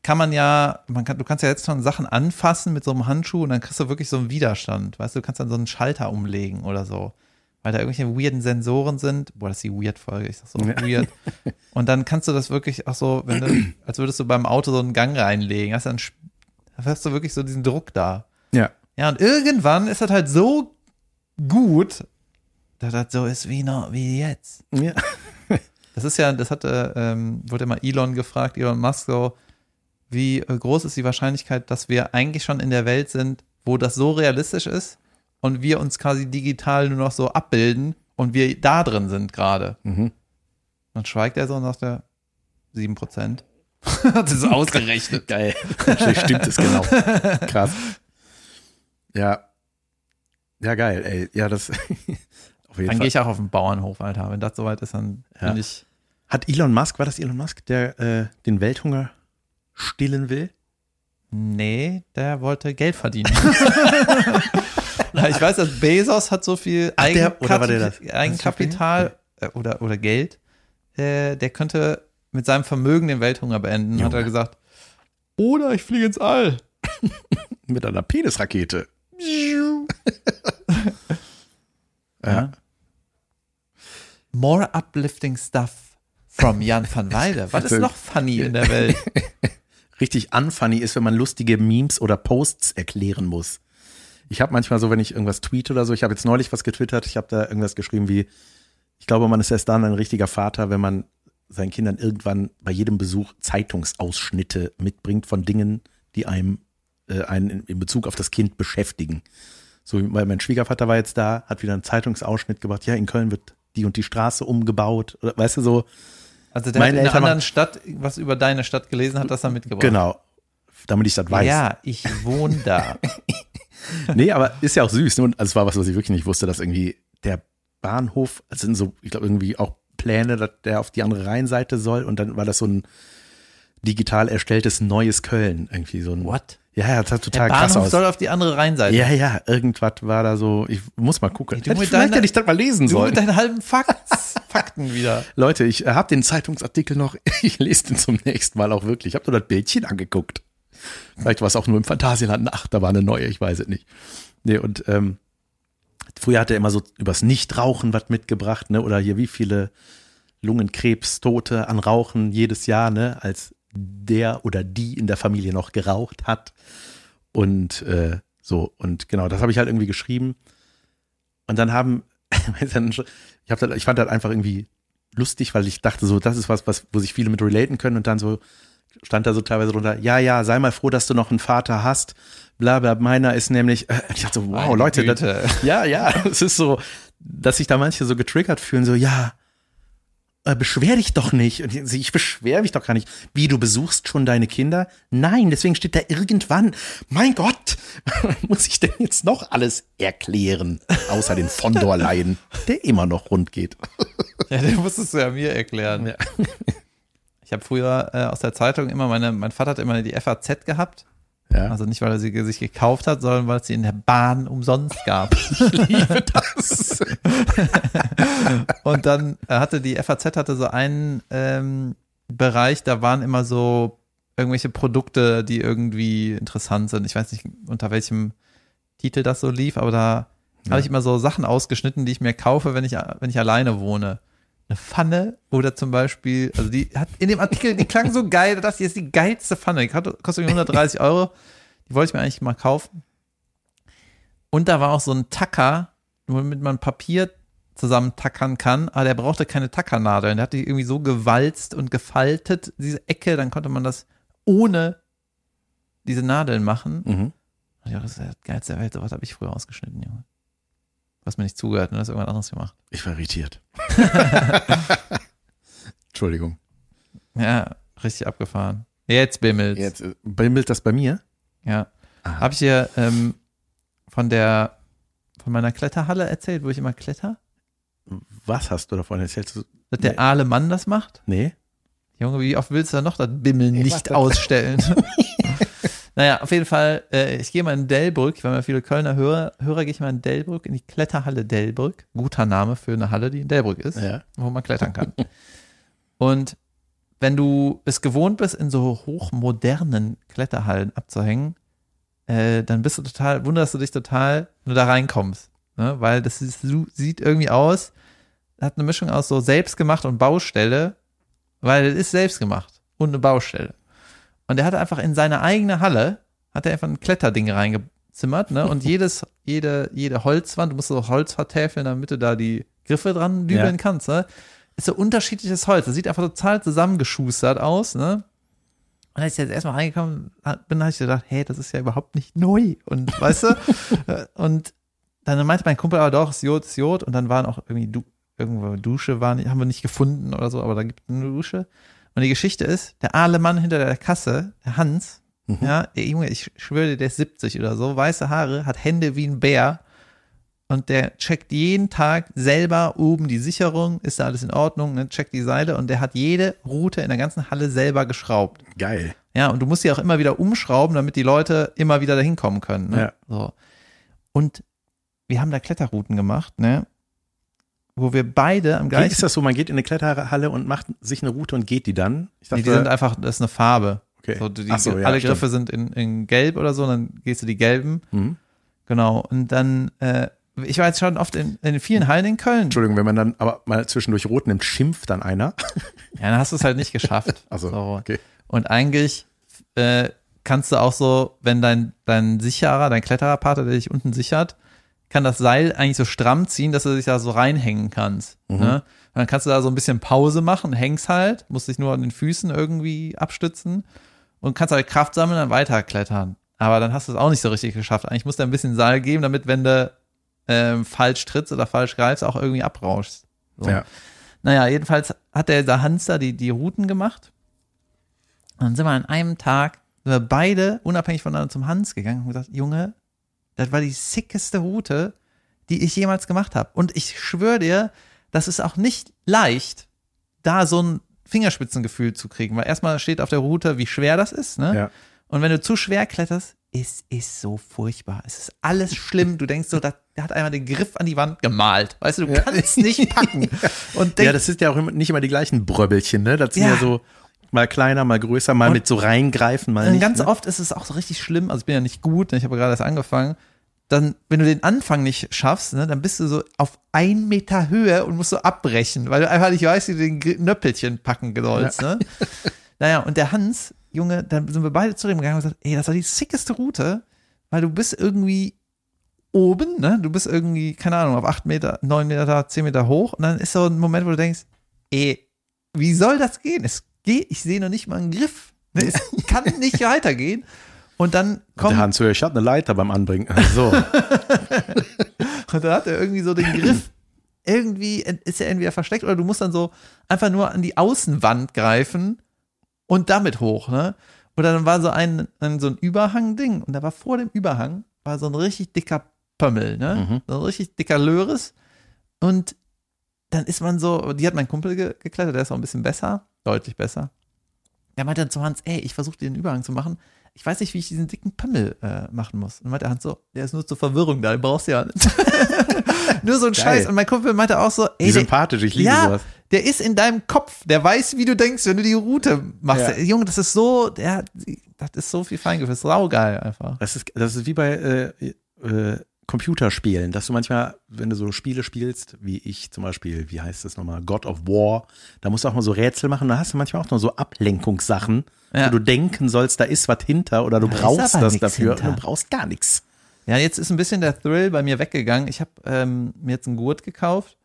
kann man ja, man kann, du kannst ja jetzt schon Sachen anfassen mit so einem Handschuh und dann kriegst du wirklich so einen Widerstand. Weißt du, du kannst dann so einen Schalter umlegen oder so. weil da irgendwelche weirden Sensoren sind. Boah, das ist die Weird-Folge, ich sag so Ja. weird. Und dann kannst du das wirklich auch so, wenn du, als würdest du beim Auto so einen Gang reinlegen, hast dann, hast du wirklich so diesen Druck da. Ja. Ja, und irgendwann ist das halt so gut, dass das so ist wie noch, wie jetzt. ja. Das ist ja, das hatte, ähm, wurde immer Elon gefragt, Elon Musk so, wie äh, groß ist die Wahrscheinlichkeit, dass wir eigentlich schon in der Welt sind, wo das so realistisch ist und wir uns quasi digital nur noch so abbilden und wir da drin sind gerade. Mhm. Dann schweigt er so und sagt er, sieben Prozent. Hat es ausgerechnet. Geil. Stimmt es genau. Krass. Ja. Ja, geil, ey. Ja, das auf jeden Dann gehe ich auch auf den Bauernhof, Alter. Wenn das soweit ist, dann Ja. bin ich. Hat Elon Musk, war das Elon Musk, der äh, den Welthunger stillen will? Nee, der wollte Geld verdienen. Ich weiß, dass Bezos hat so viel Ach, der- oder Eigenkapital äh, oder, oder Geld. Äh, der könnte mit seinem Vermögen den Welthunger beenden, hat Junge. er gesagt. Oder ich fliege ins All. Mit einer Penisrakete. Ja. More uplifting stuff from Jan van Weide. Was ist noch funny in der Welt? Richtig unfunny ist, wenn man lustige Memes oder Posts erklären muss. Ich habe manchmal so, wenn ich irgendwas tweete oder so, ich habe jetzt neulich was getwittert, ich habe da irgendwas geschrieben wie, ich glaube, man ist erst dann ein richtiger Vater, wenn man seinen Kindern irgendwann bei jedem Besuch Zeitungsausschnitte mitbringt von Dingen, die einem äh, einen in, in Bezug auf das Kind beschäftigen. So, weil mein Schwiegervater war jetzt da, hat wieder einen Zeitungsausschnitt gebracht, ja, in Köln wird die und die Straße umgebaut, oder weißt du so, Also der Meine hat in einer Eltern anderen Stadt was über deine Stadt gelesen, hat das dann mitgebracht. genau, damit ich das weiß. Ja, ich wohne da. Nee, aber ist ja auch süß. Ne? Und also es war was, was ich wirklich nicht wusste, dass irgendwie der Bahnhof, es sind so, ich glaube, irgendwie auch Pläne, dass der auf die andere Rheinseite soll und dann war das so ein digital erstelltes neues Köln. Irgendwie so ein. What? Ja, ja, das sah Der total krass Bahnhof aus. soll auf die andere Rheinseite. Ja, ja, irgendwas war da so, ich muss mal gucken. du Hätte mit vielleicht deiner- hätte ich das mal lesen Du sollen. mit deinen halben Fakts, Fakten wieder. Leute, ich habe den Zeitungsartikel noch, ich lese den zum nächsten Mal auch wirklich. Ich habe nur das Bildchen angeguckt. Vielleicht war es auch nur im Phantasialand. Ach, da war eine neue, ich weiß es nicht. Nee, und ähm, früher hat er immer so übers Nichtrauchen was mitgebracht, ne? Oder hier wie viele Lungenkrebstote an Rauchen jedes Jahr, ne? Als der oder die in der Familie noch geraucht hat. Und äh, so, und genau, das habe ich halt irgendwie geschrieben. Und dann haben, ich, hab ich fand das einfach irgendwie lustig, weil ich dachte so, das ist was, was, wo sich viele mit relaten können und dann so stand da so teilweise drunter, ja, ja, sei mal froh, dass du noch einen Vater hast, bla, bla, meiner ist nämlich, äh, ich dachte so, wow, Leute, das, ja, ja, es ist so, dass sich da manche so getriggert fühlen, so, ja, äh, beschwer dich doch nicht. Und ich, ich beschwer mich doch gar nicht. Wie, du besuchst schon deine Kinder? Nein, deswegen steht da irgendwann. Mein Gott, muss ich denn jetzt noch alles erklären? Außer den Fondorleien, der immer noch rund geht. Ja, den musstest du ja mir erklären. Ja. Ich habe früher äh, aus der Zeitung immer meine, mein Vater hat immer die FAZ gehabt. Ja, Also nicht, weil er sie sich gekauft hat, sondern weil es sie in der Bahn umsonst gab. liebe das. Und dann äh, hatte die FAZ hatte so einen ähm, Bereich, da waren immer so irgendwelche Produkte, die irgendwie interessant sind. Ich weiß nicht, unter welchem Titel das so lief, aber da habe ich immer so Sachen ausgeschnitten, die ich mir kaufe, wenn ich, wenn ich alleine wohne. Eine Pfanne oder zum Beispiel, also die hat in dem Artikel, die klang so geil, das hier ist die geilste Pfanne, die kostet irgendwie 130 Euro. Die wollte ich mir eigentlich mal kaufen. Und da war auch so ein Tacker, womit man Papier zusammen tackern kann, aber der brauchte keine Tackernadeln. Der hat die irgendwie so gewalzt und gefaltet, diese Ecke, dann konnte man das ohne diese Nadeln machen. Mhm. Ja, das ist das geilste der Welt. Sowas habe ich früher ausgeschnitten, Junge. Hast mir nicht zugehört? Du hast irgendwas anderes gemacht. Ich war irritiert. Entschuldigung. Ja, richtig abgefahren. Jetzt bimmelt. Jetzt äh, bimmelt das bei mir? Ja. Habe ich dir ähm, von der von meiner Kletterhalle erzählt, wo ich immer kletter? Was hast du davon erzählt? Dass der Nee. aale Mann das macht? Nee? Junge, wie oft willst du da noch das Bimmeln Ich nicht ausstellen? naja, auf jeden Fall, äh, ich gehe mal in Delbrück, weil wir viele Kölner Hörer, Hörer gehe ich mal in Delbrück, in die Kletterhalle Delbrück. Guter Name für eine Halle, die in Delbrück ist, Ja. wo man klettern kann. Und wenn du es gewohnt bist, in so hochmodernen Kletterhallen abzuhängen, äh, dann bist du total, wunderst du dich total, wenn du da reinkommst. ne? weil das ist, sieht irgendwie aus, hat eine Mischung aus so selbstgemacht und Baustelle, weil es ist selbstgemacht und eine Baustelle. Und er hatte einfach in seine eigene Halle, hat er einfach ein Kletterding reingezimmert, ne? Und jedes, jede, jede Holzwand, du musst so Holz vertäfeln, damit du da die Griffe dran dübeln Ja. kannst, ne? Ist so unterschiedliches Holz. Das sieht einfach total zusammengeschustert aus, ne? Und als ich jetzt erstmal reingekommen bin, habe ich gedacht, hey, das ist ja überhaupt nicht neu. Und weißt du? Und dann meinte mein Kumpel aber doch, ist Jod, ist Jod. Und dann waren auch irgendwie du irgendwo Dusche, waren, haben wir nicht gefunden oder so, aber da gibt es eine Dusche. Und die Geschichte ist, der aale Mann hinter der Kasse, der Hans, ja, der Junge, ich schwöre dir, der ist 70 oder so, weiße Haare, hat Hände wie ein Bär. Und der checkt jeden Tag selber oben die Sicherung, ist da alles in Ordnung, ne, checkt die Seile und der hat jede Route in der ganzen Halle selber geschraubt. Geil. Ja, und du musst sie auch immer wieder umschrauben, damit die Leute immer wieder dahin kommen können. Ne? Ja. So. Und wir haben da Kletterrouten gemacht, ne? Wo wir beide am Geht, gleichen. ist das so, man geht in eine Kletterhalle und macht sich eine Route und geht die dann? Ich Nee, die sind einfach, das ist eine Farbe. okay. So, die, so, ja, alle stimmt. Griffe sind in, in gelb oder so, dann gehst du die gelben. Mhm. Genau. Und dann, äh, ich war jetzt schon oft in, in vielen Hallen in Köln. Entschuldigung, wenn man dann aber mal zwischendurch rot nimmt, schimpft dann einer. Ja, dann hast du es halt nicht geschafft. Also, So. okay. Und eigentlich äh, kannst du auch so, wenn dein, dein Sicherer, dein Klettererpartner, der dich unten sichert, kann das Seil eigentlich so stramm ziehen, dass du dich da so reinhängen kannst. Ne? Und dann kannst du da so ein bisschen Pause machen, hängst halt, musst dich nur an den Füßen irgendwie abstützen und kannst halt Kraft sammeln, dann weiterklettern. Aber dann hast du es auch nicht so richtig geschafft. Eigentlich musst du ein bisschen Seil geben, damit, wenn du ähm, falsch trittst oder falsch greifst, auch irgendwie abrauschst. So. Ja. Naja, jedenfalls hat der, der Hans da die, die Routen gemacht. Und dann sind wir an einem Tag, sind wir beide unabhängig voneinander zum Hans gegangen und gesagt, Junge, das war die sickeste Route, die ich jemals gemacht habe. Und ich schwöre dir, das ist auch nicht leicht, da so ein Fingerspitzengefühl zu kriegen, weil erstmal steht auf der Route, wie schwer das ist, ne? Ja. Und wenn du zu schwer kletterst, es ist so furchtbar. Es ist alles schlimm. Du denkst so, da, hat einmal den Griff an die Wand gemalt. Weißt du, du kannst nicht packen. Und ja, denk, das sind ja auch immer, nicht immer die gleichen Bröbbelchen, ne? Das sind ja, Ja. so mal kleiner, mal größer, mal Und- mit so reingreifen, mal nicht. ganz ne? oft ist es auch so richtig schlimm. Also ich bin ja nicht gut, ne, ich habe gerade erst angefangen. Dann, wenn du den Anfang nicht schaffst, ne, dann bist du so auf ein Meter Höhe und musst so abbrechen, weil du einfach nicht weißt, wie du den Nöppelchen packen sollst. Ne? Naja, und der Hans, Junge, dann sind wir beide zu dem gegangen und gesagt, ey, das war die sickeste Route, weil du bist irgendwie oben, ne? Du bist irgendwie, keine Ahnung, auf acht Meter, neun Meter, zehn Meter hoch und dann ist so ein Moment, wo du denkst, ey, wie soll das gehen? Es geht, ich sehe noch nicht mal einen Griff. Ne? Es kann nicht weitergehen. Und dann kommt, der Hans Höher, ich hatte eine Leiter beim Anbringen. So. und dann hat er irgendwie so den Griff. Irgendwie ist er entweder versteckt oder du musst dann so einfach nur an die Außenwand greifen und damit hoch, ne? Oder dann war so ein, ein so ein Überhang-Ding und da war vor dem Überhang war so ein richtig dicker Pömmel, ne? Mhm. So ein richtig dicker Löres. Und dann ist man so, die hat mein Kumpel ge geklettert, der ist auch ein bisschen besser, deutlich besser. Der meinte dann zu Hans, ey, ich versuche den Überhang zu machen. Ich weiß nicht, wie ich diesen dicken Pömmel äh, machen muss. Und meinte Hans so, der ist nur zur Verwirrung da, den brauchst du ja nicht. nur so ein Geil. Scheiß. Und mein Kumpel meinte auch so, Wie ey, der, sympathisch, ich liebe ja, sowas. der ist in deinem Kopf. Der weiß, wie du denkst, wenn du die Route machst. Ja. Der, Junge, das ist so, der, das ist so viel Feingefühl. Das ist saugeil einfach. Das ist, das ist wie bei äh, äh, Computerspielen, dass du manchmal, wenn du so Spiele spielst, wie ich zum Beispiel, wie heißt das nochmal, God of War, da musst du auch mal so Rätsel machen, da hast du manchmal auch noch so Ablenkungssachen, Ja. wo du denken sollst, da ist was hinter oder du Da brauchst das dafür hinter. und du brauchst gar nichts. Ja, jetzt ist ein bisschen der Thrill bei mir weggegangen. Ich habe ähm, mir jetzt einen Gurt gekauft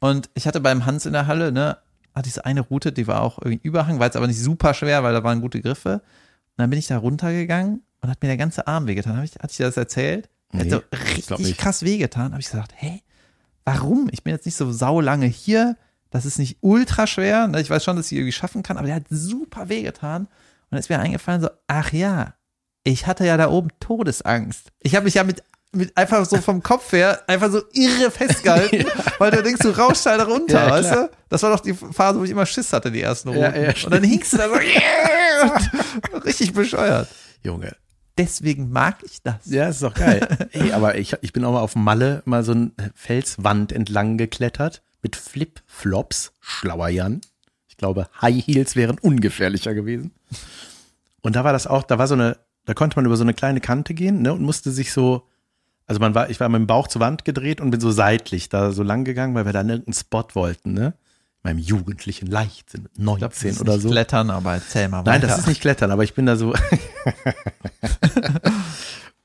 und ich hatte beim Hans in der Halle, ne, hatte ich so eine Route, die war auch irgendwie Überhang, war jetzt aber nicht super schwer, weil da waren gute Griffe. Und dann bin ich da runtergegangen und hat mir der ganze Arm wehgetan. Hab ich, hatte ich dir das erzählt? Nee, hat so glaub richtig krass wehgetan. Habe ich gesagt, hey, warum? Ich bin jetzt nicht so saulange hier. Das ist nicht ultra schwer. Ich weiß schon, dass ich irgendwie schaffen kann, aber der hat super wehgetan. Und dann ist mir eingefallen so, ach ja, ich hatte ja da oben Todesangst. Ich habe mich ja mit, mit einfach so vom Kopf her einfach so irre festgehalten, weil du denkst, du rauschst halt runter, Ja, weißt du? Das war doch die Phase, wo ich immer Schiss hatte, die ersten Runden. Ja, ja, und dann hingst du da so, yeah, richtig bescheuert. Junge. Deswegen mag ich das. Ja, ist doch geil. Ey, aber ich, ich bin auch mal auf Malle mal so eine Felswand entlang geklettert mit Flip-Flops. Schlauer Jan. Ich glaube, High Heels wären ungefährlicher gewesen. Und da war das auch, da war so eine, da konnte man über so eine kleine Kante gehen, ne, und musste sich so Also man war, ich war mit dem Bauch zur Wand gedreht und bin so seitlich da so lang gegangen, weil wir da irgendeinen Spot wollten, ne? In meinem jugendlichen Leichtsinn mit 19 Das ist oder so. Klettern, aber erzähl mal Nein, weiter. das ist nicht Klettern, aber ich bin da so.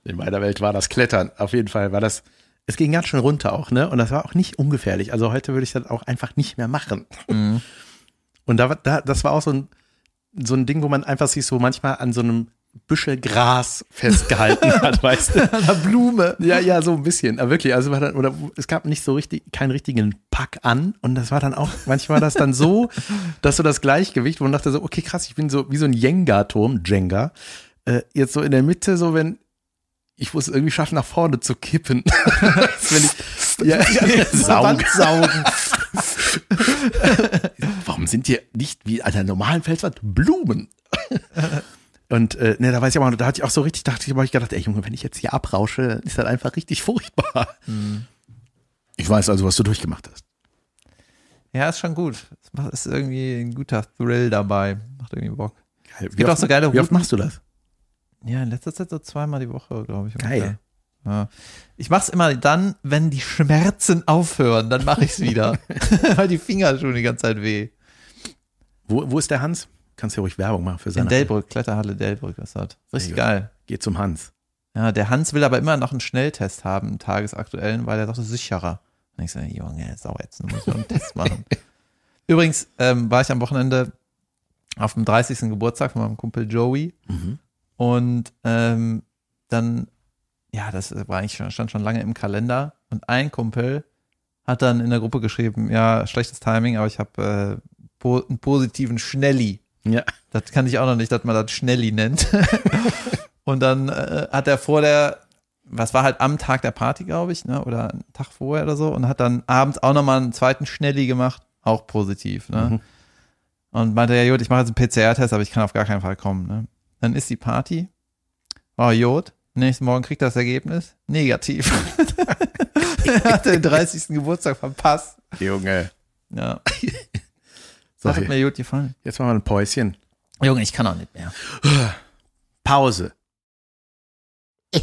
In meiner Welt war das Klettern. Auf jeden Fall war das. Es ging ganz schön runter auch, ne? Und das war auch nicht ungefährlich. Also heute würde ich das auch einfach nicht mehr machen. Mhm. Und da, da, das war auch so ein, so ein Ding, wo man einfach sich so manchmal an so einem Büschel Gras festgehalten hat, weißt du? Eine Blume. Ja, ja, so ein bisschen. Aber wirklich, also war dann, oder es gab nicht so richtig, keinen richtigen Pack an. Und das war dann auch, manchmal war das dann so, dass so das Gleichgewicht, wo man dachte so, okay, krass, ich bin so wie so ein Jenga-Turm, Jenga, äh, jetzt so in der Mitte, so wenn, ich muss es irgendwie schaffen, nach vorne zu kippen. Wenn ich, ja, ja, saugen. saugen. Warum sind hier nicht wie an der normalen Felswand Blumen? Und äh, ne, da weiß ich aber, da hatte ich auch so richtig, dachte ich, aber ich gedacht, ey Junge, wenn ich jetzt hier abrausche, ist das einfach richtig furchtbar. Ich weiß also, was du durchgemacht hast. Ja, ist schon gut. Es ist irgendwie ein guter Thrill dabei. Macht irgendwie Bock. Geil. gibt auch so geile Wie oft Routen. machst du das? Ja, in letzter Zeit so zweimal die Woche, glaube ich. Geil. Ja. Ich mach's immer dann, wenn die Schmerzen aufhören, dann mache ich's wieder. Weil die Finger schon die ganze Zeit weh. Wo, wo ist der Hans? Kannst du ja ruhig Werbung machen für In seine. Delbrück, Kletterhalle Delbrück ist das. Richtig geil. Geh zum Hans. Ja, der Hans will aber immer noch einen Schnelltest haben, einen tagesaktuellen, weil er sagt, das ist sicherer. Und ich sage, Junge, sau jetzt, muss ich noch einen Test machen. Übrigens ähm, war ich am Wochenende auf dem 30. Geburtstag von meinem Kumpel Joey Mhm. und ähm, dann, ja, das war eigentlich schon, stand schon lange im Kalender und ein Kumpel hat dann in der Gruppe geschrieben, ja, schlechtes Timing, aber ich habe äh, po einen positiven Schnelli. Ja. Das kann ich auch noch nicht, dass man das Schnelli nennt. und dann äh, hat er vor der, was war halt am Tag der Party, glaube ich, ne? oder einen Tag vorher oder so, und hat dann abends auch nochmal einen zweiten Schnelli gemacht, auch positiv. Ne? Mhm. Und meinte, ja, Jod, ich mache jetzt einen PCR-Test, aber ich kann auf gar keinen Fall kommen. Ne? Dann ist die Party. Oh, Jod, nächsten Morgen kriegt das Ergebnis. Negativ. er hat den 30. Geburtstag verpasst. Junge. Ja, das hat mir gut gefallen. jetzt machen wir ein Päuschen. Junge, ich kann auch nicht mehr. Pause.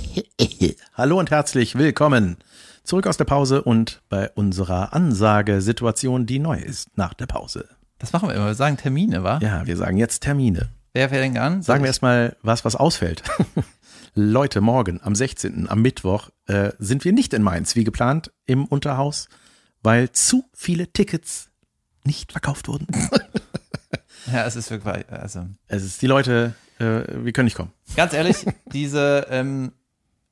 Hallo und herzlich willkommen zurück aus der Pause und bei unserer Ansagesituation, die neu ist nach der Pause. Das machen wir immer. Wir sagen Termine, wa? Ja, wir sagen jetzt Termine. Wer fängt an? Sagen wir erstmal was, was ausfällt. Leute, morgen am 16., am Mittwoch, äh, sind wir nicht in Mainz, wie geplant, im Unterhaus, weil zu viele Tickets nicht verkauft wurden. Ja, es ist wirklich, also Es ist die Leute, äh, wir können nicht kommen. ganz ehrlich, diese, ähm,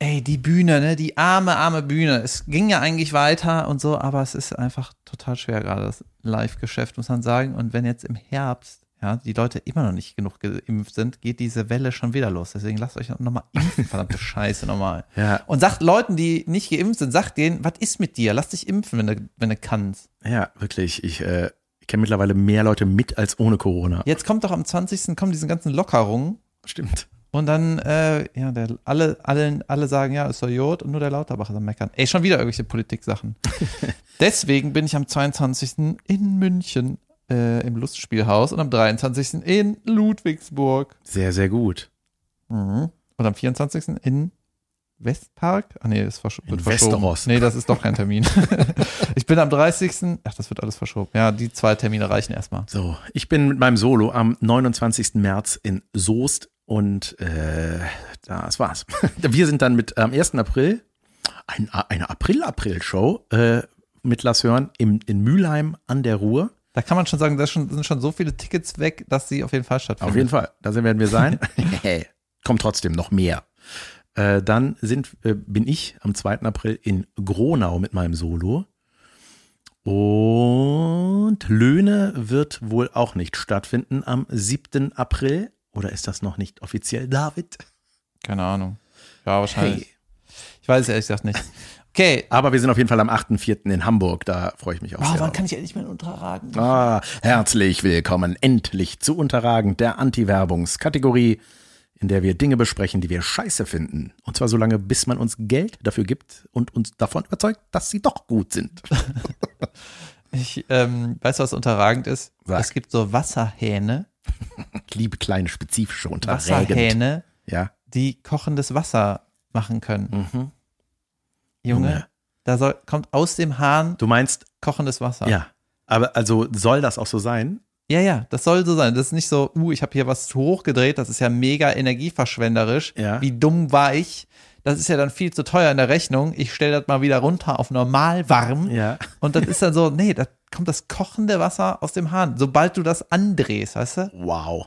ey, die Bühne, ne, die arme, arme Bühne. Es ging ja eigentlich weiter und so, aber es ist einfach total schwer gerade, das Live-Geschäft, muss man sagen. Und wenn jetzt im Herbst, ja, die Leute immer noch nicht genug geimpft sind, geht diese Welle schon wieder los. Deswegen lasst euch nochmal impfen, verdammte Scheiße nochmal. Ja, Und sagt Leuten, die nicht geimpft sind, sagt denen, was ist mit dir? Lass dich impfen, wenn du, wenn du kannst. ja, wirklich. Ich, äh, ich kenne mittlerweile mehr Leute mit als ohne Corona. Jetzt kommt doch am 20. kommen diese ganzen Lockerungen. Stimmt. Und dann, äh, ja, der, alle, alle, alle sagen, ja, ist doch Jod und nur der Lauterbach ist am Meckern. Ey, schon wieder irgendwelche Politik-Sachen. Deswegen bin ich am 22. in München äh, im Lustspielhaus und am 23. in Ludwigsburg. Sehr, sehr gut. Mhm. Und am 24. in Westpark? Ah, nee, das versch wird verschoben. Westeros. Nee, das ist doch kein Termin. ich bin am 30. Ach, das wird alles verschoben. Ja, die zwei Termine reichen erstmal. So, ich bin mit meinem Solo am 29. März in Soest und äh, das war's. Wir sind dann mit am 1. April ein, eine April-April-Show äh, mit Lass hören im, in Mülheim an der Ruhr. Da kann man schon sagen, da sind schon so viele Tickets weg, dass sie auf jeden Fall stattfinden. Auf jeden Fall, da werden wir sein. Kommt trotzdem noch mehr. Äh, dann sind, äh, bin ich am 2. April in Gronau mit meinem Solo. Und Löhne wird wohl auch nicht stattfinden am 7. April. Oder ist das noch nicht offiziell, David? Keine Ahnung. Ja, wahrscheinlich. Ich weiß es ehrlich gesagt nicht. Okay. Aber wir sind auf jeden Fall am 8.4. in Hamburg. Da freue ich mich auch Wow, sehr. wann drauf. kann ich endlich mal unterragen? Ah, herzlich willkommen endlich zu Unterragen der Anti-Werbungskategorie, in der wir Dinge besprechen, die wir scheiße finden. Und zwar so lange, bis man uns Geld dafür gibt und uns davon überzeugt, dass sie doch gut sind. Ich ähm, weiß, was unterragend ist. Sag. Es gibt so Wasserhähne, Ich liebe kleine spezifische Unterragend. Wasserhähne, Ja. die kochendes Wasser machen können. Mhm. Junge, Junge. da soll, kommt aus dem Hahn Du meinst, kochendes Wasser. ja. Aber also soll das auch so sein? Ja, ja, das soll so sein. Das ist nicht so, uh, ich habe hier was zu hoch gedreht, das ist ja mega energieverschwenderisch. Ja. Wie dumm war ich? Das ist ja dann viel zu teuer in der Rechnung. Ich stelle das mal wieder runter auf normal warm. Ja. Und das ist dann so, nee, da kommt das kochende Wasser aus dem Hahn. Sobald du das andrehst, weißt du? Wow.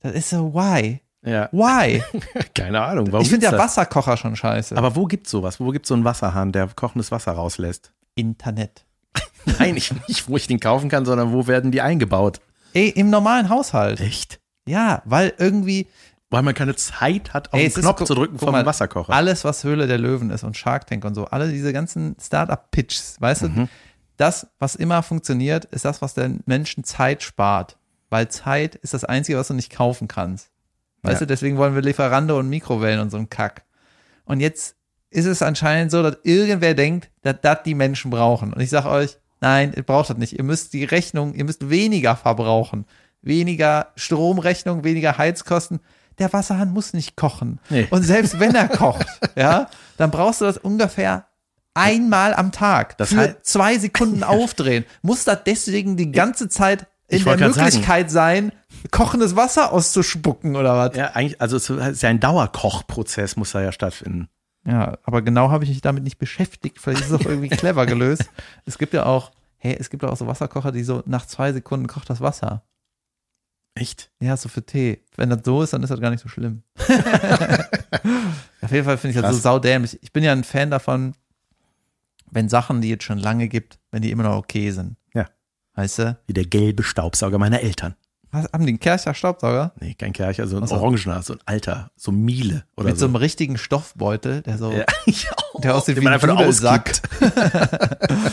Das ist so, why? Ja. Why? Keine Ahnung. Warum ich finde ja das? Wasserkocher schon scheiße. Aber wo gibt's sowas? Wo gibt's so einen Wasserhahn, der kochendes Wasser rauslässt? Internet. Nein, ich, nicht, wo ich den kaufen kann, sondern wo werden die eingebaut? Ey, im normalen Haushalt. Echt? Ja, weil irgendwie Weil man keine Zeit hat, auf Ey, den ist- Knopf guck- zu drücken vom mal, Wasserkocher. Alles, was Höhle der Löwen ist und Shark Tank und so, alle diese ganzen Startup-Pitches, weißt Mhm. du, das, was immer funktioniert, ist das, was den Menschen Zeit spart. Weil Zeit ist das Einzige, was du nicht kaufen kannst. Weißt Ja. du, deswegen wollen wir Lieferando und Mikrowellen und so einen Kack. Und jetzt ist es anscheinend so, dass irgendwer denkt, dass das die Menschen brauchen. Und ich sage euch, nein, ihr braucht das nicht. Ihr müsst die Rechnung, ihr müsst weniger verbrauchen. Weniger Stromrechnung, weniger Heizkosten. Der Wasserhahn muss nicht kochen. Nee. Und selbst wenn er kocht, ja, dann brauchst du das ungefähr einmal am Tag. Das für zwei Sekunden aufdrehen. Muss das deswegen die ganze Zeit in der grad sagen. Möglichkeit sein, kochendes Wasser auszuspucken oder was? ja, eigentlich, also es ist ja ein Dauerkochprozess, muss da ja stattfinden. Ja, aber genau habe ich mich damit nicht beschäftigt. Vielleicht ist es auch irgendwie clever gelöst. Es gibt ja auch, hey, es gibt ja auch so Wasserkocher, die so nach zwei Sekunden kocht das Wasser. Echt? Ja, so für Tee. Wenn das so ist, dann ist das gar nicht so schlimm. Auf jeden Fall finde ich das so Krass. saudämlich. Ich bin ja ein Fan davon, wenn Sachen, die es schon lange gibt, wenn die immer noch okay sind. Ja. Weißt du? Wie der gelbe Staubsauger meiner Eltern. Was, haben die einen Kercher Staubsauger? Nee, kein Kercher, so ein Ach so. Orangener, so ein alter, so Miele oder Mit so so. einem richtigen Stoffbeutel, der so, ja, ich auch. der aussieht wie ein Dudelsack.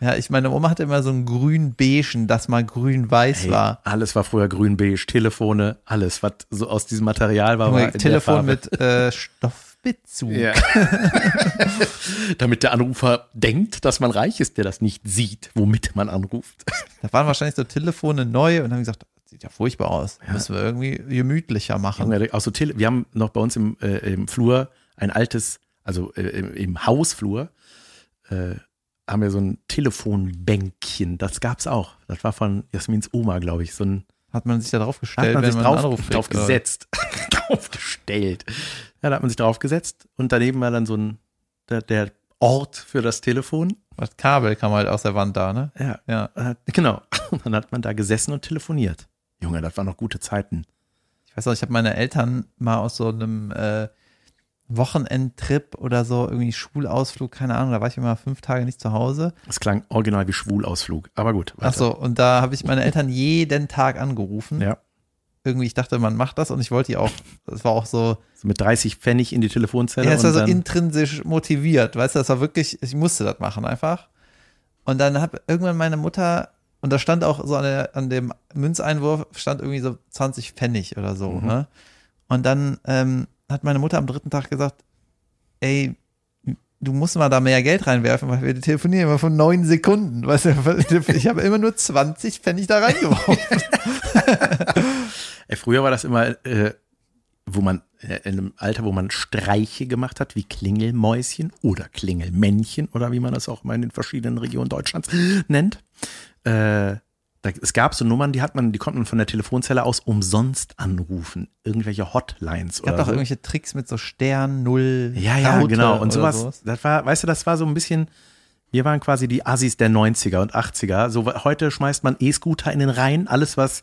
Ja, ich meine Oma hatte immer so ein grün-beigen, das mal grün-weiß Hey, war. alles war früher grün-beige, Telefone, alles, was so aus diesem Material war. war Telefon mit äh, Stoffbezug. Ja. Damit der Anrufer denkt, dass man reich ist, der das nicht sieht, womit man anruft. Da waren wahrscheinlich so Telefone neu und haben gesagt, sieht ja furchtbar aus. Müssen wir irgendwie gemütlicher machen. Junge, auch so Tele wir haben noch bei uns im, äh, im Flur ein altes, also äh, im, im Hausflur, äh, haben wir so ein Telefonbänkchen. Das gab's auch. Das war von Jasmins Oma, glaube ich. So ein Hat man sich da drauf hat gestellt, man wenn sich man drauf, kriegt, drauf gesetzt. draufgestellt. Ja, da hat man sich drauf gesetzt und daneben war dann so ein der, der Ort für das Telefon. Das Kabel kam halt aus der Wand da, ne? Ja, Ja. genau. Und dann hat man da gesessen und telefoniert. Junge, das waren noch gute Zeiten. Ich weiß noch, ich habe meine Eltern mal aus so einem äh, Wochenendtrip oder so, irgendwie Schulausflug, keine Ahnung, da war ich immer fünf Tage nicht zu Hause. Das klang original wie Schwulausflug. Aber gut. Ach so, und da habe ich meine Eltern jeden Tag angerufen. Ja. Irgendwie, ich dachte, man macht das und ich wollte die auch, das war auch so, So mit 30 Pfennig in die Telefonzelle. ja, es war so intrinsisch motiviert, weißt du, das war wirklich, ich musste das machen einfach. Und dann hat irgendwann meine Mutter, und da stand auch so an, der, an dem Münzeinwurf, stand irgendwie so 20 Pfennig oder so, Mhm. ne? Und dann ähm, hat meine Mutter am dritten Tag gesagt, ey, du musst mal da mehr Geld reinwerfen, weil wir telefonieren immer von neun Sekunden. Weißt du, ich habe immer nur 20 Pfennig da reingeworfen. Ey, früher war das immer, äh, wo man, äh, in einem Alter, wo man Streiche gemacht hat, wie Klingelmäuschen oder Klingelmännchen oder wie man das auch mal in den verschiedenen Regionen Deutschlands nennt. Äh, da, es gab so Nummern, die hat man, die konnte man von der Telefonzelle aus umsonst anrufen. Irgendwelche Hotlines Es gab oder doch so. irgendwelche Tricks mit so Stern, Null, Ja, ja, Raute genau. Und oder sowas, das war, weißt du, das war so ein bisschen, wir waren quasi die Assis der 90er und 80er. So, heute schmeißt man E-Scooter in den Rhein, alles, was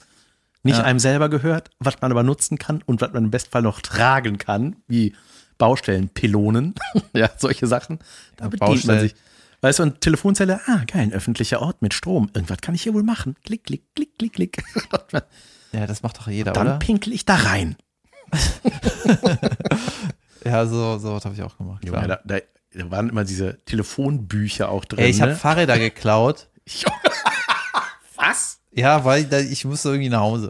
nicht Ja. einem selber gehört, was man aber nutzen kann und was man im Bestfall noch tragen kann, wie Baustellenpilonen, ja, solche Sachen. Da Ja, bedient man sich. Weißt du, und Telefonzelle, ah, geil, ein öffentlicher Ort mit Strom. Irgendwas kann ich hier wohl machen. Klick, klick, klick, klick, klick. Ja, das macht doch jeder, Dann oder? pinkel ich da rein. Ja, so, so was habe ich auch gemacht. Junge, da, da, da waren immer diese Telefonbücher auch drin. Ey, ich habe ne? Fahrräder geklaut. Was? Ja, weil da, ich musste irgendwie nach Hause.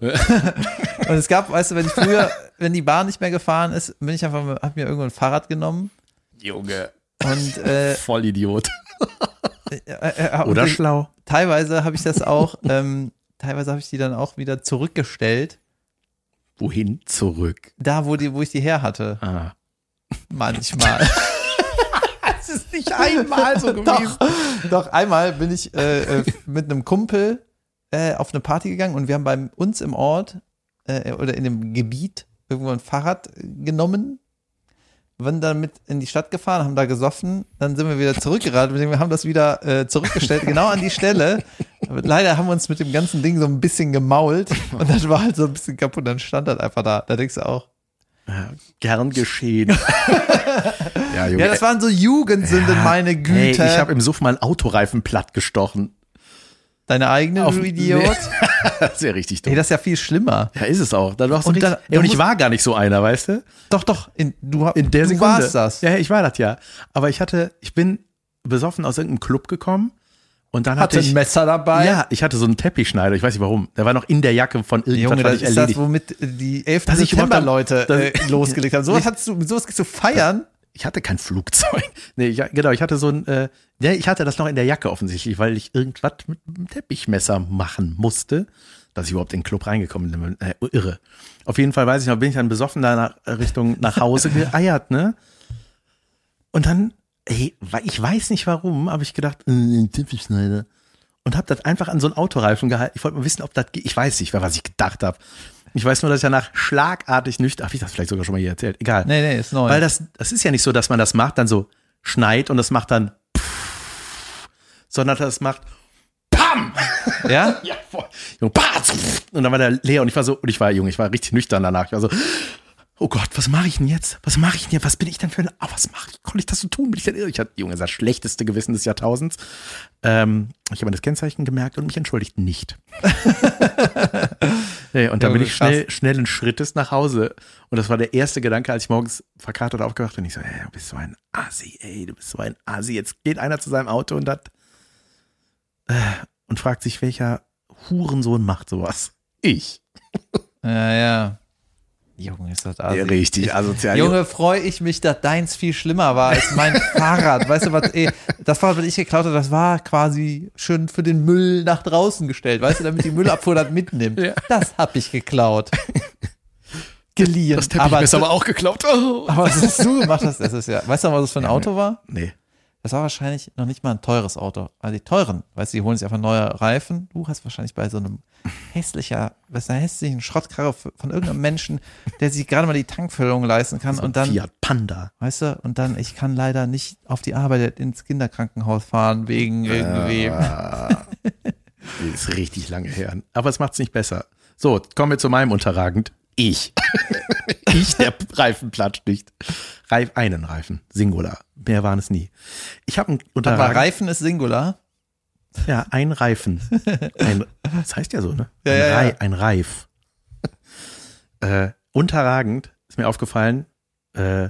Und es gab, weißt du, wenn ich früher, wenn die Bahn nicht mehr gefahren ist, bin ich einfach, hab mir irgendwo ein Fahrrad genommen Junge. und äh, Vollidiot. äh, Oder und schlau. teilweise habe ich das auch, ähm, teilweise habe ich die dann auch wieder zurückgestellt, Wohin? Zurück. da wo die, wo ich die her hatte. Ah. Manchmal. Das ist nicht einmal so gewesen. Doch, doch einmal bin ich äh, äh, mit einem Kumpel äh, auf eine Party gegangen und wir haben bei uns im Ort äh, oder in dem Gebiet irgendwo ein Fahrrad genommen, waren dann mit in die Stadt gefahren, haben da gesoffen, dann sind wir wieder zurückgeradelt, wir haben das wieder äh, zurückgestellt, genau an die Stelle. Aber leider haben wir uns mit dem ganzen Ding so ein bisschen gemault und das war halt so ein bisschen kaputt, dann stand das einfach da. Da denkst du auch, Gern geschehen. ja, Junge. ja, das waren so Jugendsünden, meine Güte. Hey, ich habe im Suff mal einen Autoreifen platt gestochen. Deine eigene, Auf- du Idiot. Nee. das wäre richtig dumm. Ey, das ist ja viel schlimmer. Ja, ist es auch. Dann warst du Und richtig, dann- ey, und du ich war gar nicht so einer, weißt du? Doch, doch, in, du, In der du Sekunde. warst das. Ja, ich war das ja. Aber ich hatte, ich bin besoffen aus irgendeinem Club gekommen und dann hatte Hatte ich ein Messer dabei. Ja, ich hatte so einen Teppichschneider, ich weiß nicht warum. Der war noch in der Jacke von irgendwas, Junge, was das ich ist das, womit die 11. Dass ich überhaupt September-Leute äh, losgelegt haben. Sowas hattest du, mit sowas gehst du feiern. Ich hatte kein Flugzeug. Nee, ich, genau, ich hatte so ein, äh, ja, ich hatte das noch in der Jacke offensichtlich, weil ich irgendwas mit einem Teppichmesser machen musste, dass ich überhaupt in den Club reingekommen bin. Äh, irre. Auf jeden Fall weiß ich noch, bin ich dann besoffen da nach Richtung nach Hause geeiert, ne? Und dann, ey, ich weiß nicht warum, habe ich gedacht, äh, Teppichschneider. Und habe das einfach an so einen Autoreifen gehalten. Ich wollte mal wissen, ob das geht. Ich weiß nicht, was ich gedacht habe. Ich weiß nur, dass ich danach schlagartig nüchtern, habe ich das vielleicht sogar schon mal hier erzählt? Egal. Nee, nee, ist neu. Weil das, das ist ja nicht so, dass man das macht, dann so schneit und das macht dann pff, sondern das macht PAM! ja? Ja, voll. Junge! Und dann war der leer und ich war so, und ich war, Junge, ich war richtig nüchtern danach. Ich war so, oh Gott, was mache ich denn jetzt? Was mache ich denn jetzt? Was bin ich denn für ein, ah, was mache ich? Konnte ich das so tun? Bin ich denn irre? Ich hatte, Junge, das schlechteste Gewissen des Jahrtausends. Ähm, ich habe das Kennzeichen gemerkt und mich entschuldigt nicht. nee, und dann bin ich krass. schnell, schnellen Schrittes nach Hause. Und das war der erste Gedanke, als ich morgens verkatert aufgewacht bin. Ich so, ey, du bist so ein Asi, ey, du bist so ein Asi. Jetzt geht einer zu seinem Auto und hat, äh, und fragt sich, welcher Hurensohn macht sowas? Ich. Ja, ja. Junge, ist das assi. richtig asozial. Junge, freue ich mich, dass deins viel schlimmer war als mein Fahrrad. Weißt du was, ey, das Fahrrad, was ich geklaut habe, das war quasi schön für den Müll nach draußen gestellt, weißt du, damit die Müllabfuhr das mitnimmt. Ja. Das hab ich geklaut. Geliehen. das Teppich ist aber auch geklaut. Oh. aber was hast du gemacht hast, das ist ja, weißt du, was das für ein Auto war? Nee. Das war wahrscheinlich noch nicht mal ein teures Auto. Also die teuren, weißt du, die holen sich einfach neue Reifen. Du hast wahrscheinlich bei so einem hässlicher, was einer hässlichen Schrottkarre von irgendeinem Menschen, der sich gerade mal die Tankfüllung leisten kann und dann, Fiat Panda. weißt du, und dann, ich kann leider nicht auf die Arbeit ins Kinderkrankenhaus fahren wegen irgendwie. Die ist richtig lange her. Aber es macht es nicht besser. So, kommen wir zu meinem Unterragend. Ich. ich, der Reifen platscht nicht. Reif, einen Reifen. Singular. Mehr waren es nie. Ich habe einen Aber Unterragend. Reifen ist Singular. Ja, ein Reifen. Ein, das heißt ja so, ne? Ja, ein, ja, ja. Rei- ein Reif. äh, unterragend ist mir aufgefallen, äh,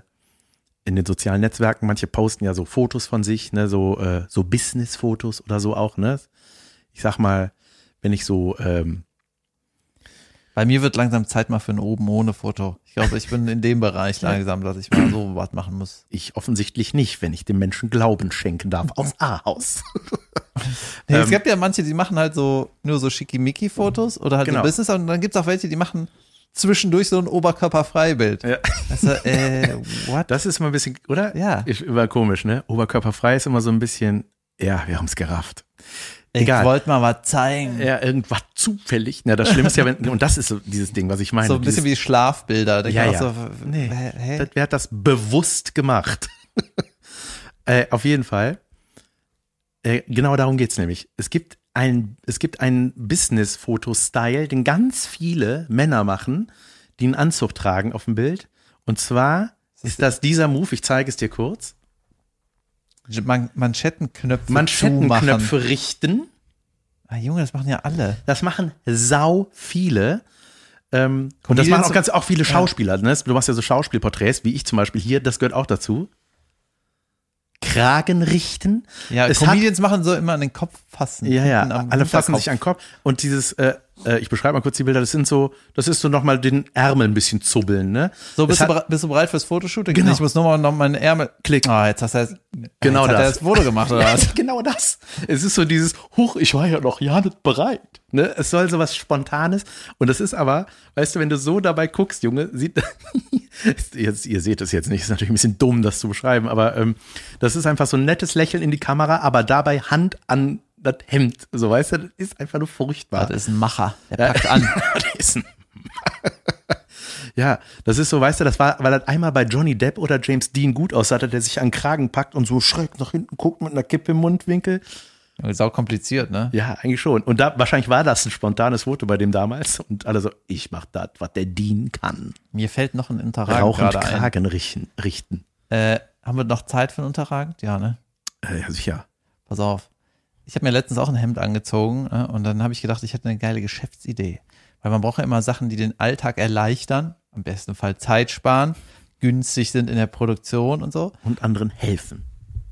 in den sozialen Netzwerken, manche posten ja so Fotos von sich, ne, so, äh, so Business-Fotos oder so auch, ne? Ich sag mal, wenn ich so, ähm, Bei mir wird langsam Zeit mal für ein oben ohne Foto. Ich glaube, ich bin in dem Bereich langsam, dass ich mal so was machen muss. ich offensichtlich nicht, wenn ich dem Menschen Glauben schenken darf, aus Ahaus. Nee, es Ähm, gibt ja manche, die machen halt so nur so schickimicki-Fotos oder halt Genau. so Business und dann gibt es auch welche, die machen zwischendurch so ein Oberkörperfreibild. Ja. Du, äh, what? Das ist immer ein bisschen, oder? Ja. Ist immer komisch, ne? Oberkörperfrei ist immer so ein bisschen, ja, wir haben es gerafft. Ich egal. wollte mal was zeigen. Ja, irgendwas zufällig. Na, das Schlimmste ist ja, wenn, und das ist so dieses Ding, was ich meine. so ein bisschen wie Schlafbilder. Da Ja, ja. So, Nee, hä, hä? Das, wer hat das bewusst gemacht? äh, auf jeden Fall. Äh, genau darum geht's nämlich. Es gibt ein, es gibt einen Business-Foto-Style, den ganz viele Männer machen, die einen Anzug tragen auf dem Bild. Und zwar ist das dieser Move, ich zeige es dir kurz. Man Manschettenknöpfe Manschettenknöpfe richten. Ah, Junge, das machen ja alle. Das machen sau viele. Ähm, und das machen auch ganz auch viele Schauspieler. Ne? Du machst ja so Schauspielporträts, wie ich zum Beispiel hier, das gehört auch dazu. Kragen richten. Ja, Es hat- Comedians machen so immer an den Kopf fassen. Ja, ja, alle fassen sich an den Kopf. Und dieses, äh, äh, ich beschreibe mal kurz die Bilder, das sind so, das ist so nochmal den Ärmel ein bisschen zubbeln, ne? So, bist, du, hat- bere- bist du bereit fürs Fotoshooting? Genau. Ich muss nur mal noch meinen Ärmel klicken. Ah, jetzt hast du Genau jetzt Hat er das. das Foto gemacht, oder was? genau das. Es ist so dieses, huch, ich war ja noch ja nicht bereit. Ne? Es soll so was Spontanes. Und das ist aber, weißt du, wenn du so dabei guckst, Junge, sieht, jetzt, ihr seht es jetzt nicht, ist natürlich ein bisschen dumm, das zu beschreiben, aber ähm, das ist einfach so ein nettes Lächeln in die Kamera, aber dabei Hand an das Hemd. So, weißt du, das ist einfach nur furchtbar. Das ist ein Macher. Der packt an. das ist ein ja, das ist so, weißt du, das war, weil das einmal bei Johnny Depp oder James Dean gut aussah, der sich an Kragen packt und so schräg nach hinten guckt mit einer Kippe im Mundwinkel. Sau kompliziert, ne? Ja, eigentlich schon. Und da wahrscheinlich war das ein spontanes Foto bei dem damals. Und alle so, ich mach das, was der Dean kann. Mir fällt noch ein Unterragend Rauchend gerade ein. Kragen richten. richten. Äh, haben wir noch Zeit für ein Unterragend? Ja, ne? Äh, ja, sicher. Pass auf. Ich habe mir letztens auch ein Hemd angezogen äh, und dann habe ich gedacht, ich hätte eine geile Geschäftsidee. Weil man braucht ja immer Sachen, die den Alltag erleichtern, am besten Fall Zeit sparen, günstig sind in der Produktion und so. Und anderen helfen.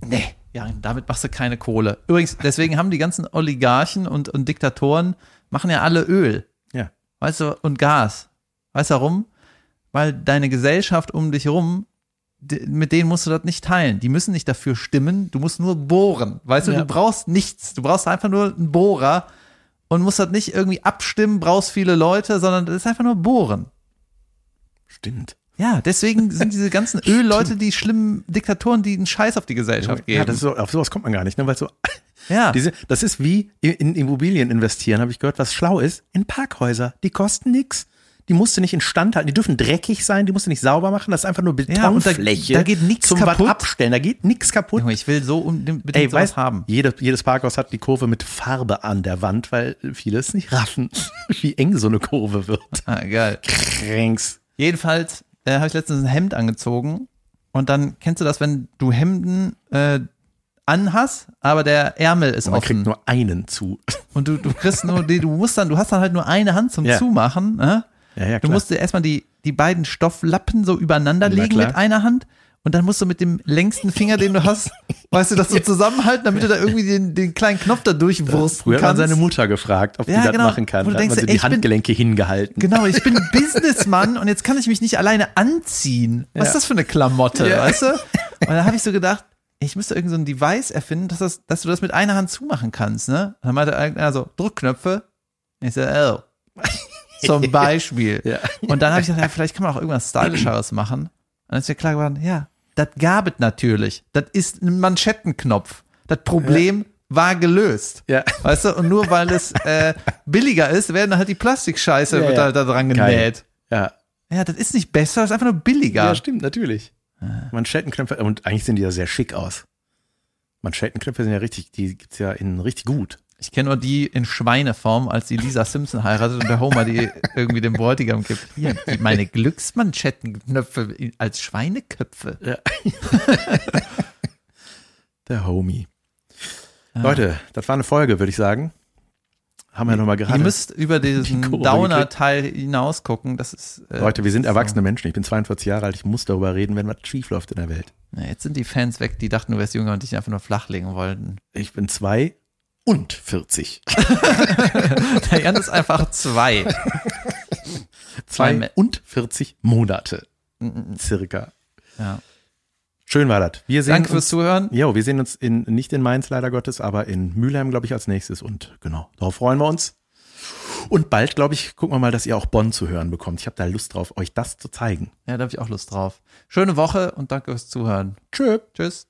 Nee, ja, damit machst du keine Kohle. Übrigens, deswegen haben die ganzen Oligarchen und, und Diktatoren, machen ja alle Öl. Ja. Weißt du, und Gas. Weißt du warum? Weil deine Gesellschaft um dich rum, d- mit denen musst du das nicht teilen. Die müssen nicht dafür stimmen, du musst nur bohren. Weißt du, Ja. du brauchst nichts. Du brauchst einfach nur einen Bohrer und musst das nicht irgendwie abstimmen, brauchst viele Leute, sondern das ist einfach nur bohren. Stimmt. Ja, deswegen sind diese ganzen Ölleute die schlimmen Diktatoren, die einen Scheiß auf die Gesellschaft geben. Ja, das ist so, auf sowas kommt man gar nicht, ne? Weil so, ja. diese, das ist wie in, Immobilien investieren, habe ich gehört, was schlau ist, in Parkhäuser. Die kosten nix. Die musst du nicht instand halten. Die dürfen dreckig sein, die musst du nicht sauber machen. Das ist einfach nur Ja, und da- Betonfläche. da geht nix zum kaputt. was abstellen. Da geht nichts kaputt. Ich will so unbedingt Ey, weißt, haben. Jedes, jedes Parkhaus hat die Kurve mit Farbe an der Wand, weil viele es nicht raffen, wie eng so eine Kurve wird. Ah, geil. Kränks. Jedenfalls äh, habe ich letztens ein Hemd angezogen und dann kennst du das, wenn du Hemden äh, anhast, aber der Ärmel ist Man offen kriegt nur einen zu. und du, du kriegst nur, die, du musst dann, du hast dann halt nur eine Hand zum Ja. Zumachen. Ne? Ja, ja, Du musst erstmal die, die beiden Stofflappen so übereinander Na legen klar. mit einer Hand und dann musst du mit dem längsten Finger, den du hast, weißt du, das so zusammenhalten, damit du da irgendwie den, den kleinen Knopf da durchwursten Früher hat man kannst. seine Mutter gefragt, ob Ja, die das genau. machen kann. Wo du Da hat man so die ich bin- Handgelenke hingehalten. Genau, ich bin Businessmann und jetzt kann ich mich nicht alleine anziehen. Was Ja. ist das für eine Klamotte, Ja. weißt du? Und da habe ich so gedacht, ich müsste irgend so ein Device erfinden, dass, das, dass du das mit einer Hand zumachen kannst, ne? Und dann meinte einer so, Druckknöpfe. Ich so, oh. Zum Beispiel. Ja. Und dann habe ich gedacht, ja, vielleicht kann man auch irgendwas Stylischeres machen. Und dann ist mir klar geworden, ja, das gab es natürlich. Das ist ein Manschettenknopf. Das Problem war gelöst. Ja. Weißt du, und nur weil es äh, billiger ist, werden halt die Plastikscheiße Ja, ja. da, da dran Geil. genäht. Ja. Ja, das ist nicht besser, das ist einfach nur billiger. ja, stimmt, natürlich. Manschettenknöpfe, und eigentlich sehen die ja sehr schick aus. Manschettenknöpfe sind ja richtig, die gibt's ja in richtig gut. Ich kenne nur die in Schweineform, als die Lisa Simpson heiratet und der Homer die irgendwie dem Bräutigam gibt. Hier, meine Glücksmanschettenknöpfe als Schweineköpfe. Ja. Der Homie. Leute, das war eine Folge, würde ich sagen. Haben wir nochmal Ihr gerade. müsst über diesen Downer-Teil hinaus gucken. Das ist. Äh, Leute, wir sind so. erwachsene Menschen. Ich bin 42 Jahre alt. Ich muss darüber reden, wenn was schief läuft in der Welt. Ja, jetzt sind die Fans weg, die dachten, du wärst jünger und dich einfach nur flachlegen wollten. Ich bin zwei und 40. Der Jan ist einfach zwei. Zwei und 40 Monate. Circa. Ja. Schön war das. Wir sehen Danke fürs uns, Zuhören. Jo, wir sehen uns in, nicht in Mainz leider Gottes, aber in Mülheim, glaube ich, als nächstes. Und genau, darauf freuen wir uns. Und bald, glaube ich, gucken wir mal, dass ihr auch Bonn zu hören bekommt. Ich habe da Lust drauf, euch das zu zeigen. Ja, da habe ich auch Lust drauf. Schöne Woche und danke fürs Zuhören. Tschö. Tschüss.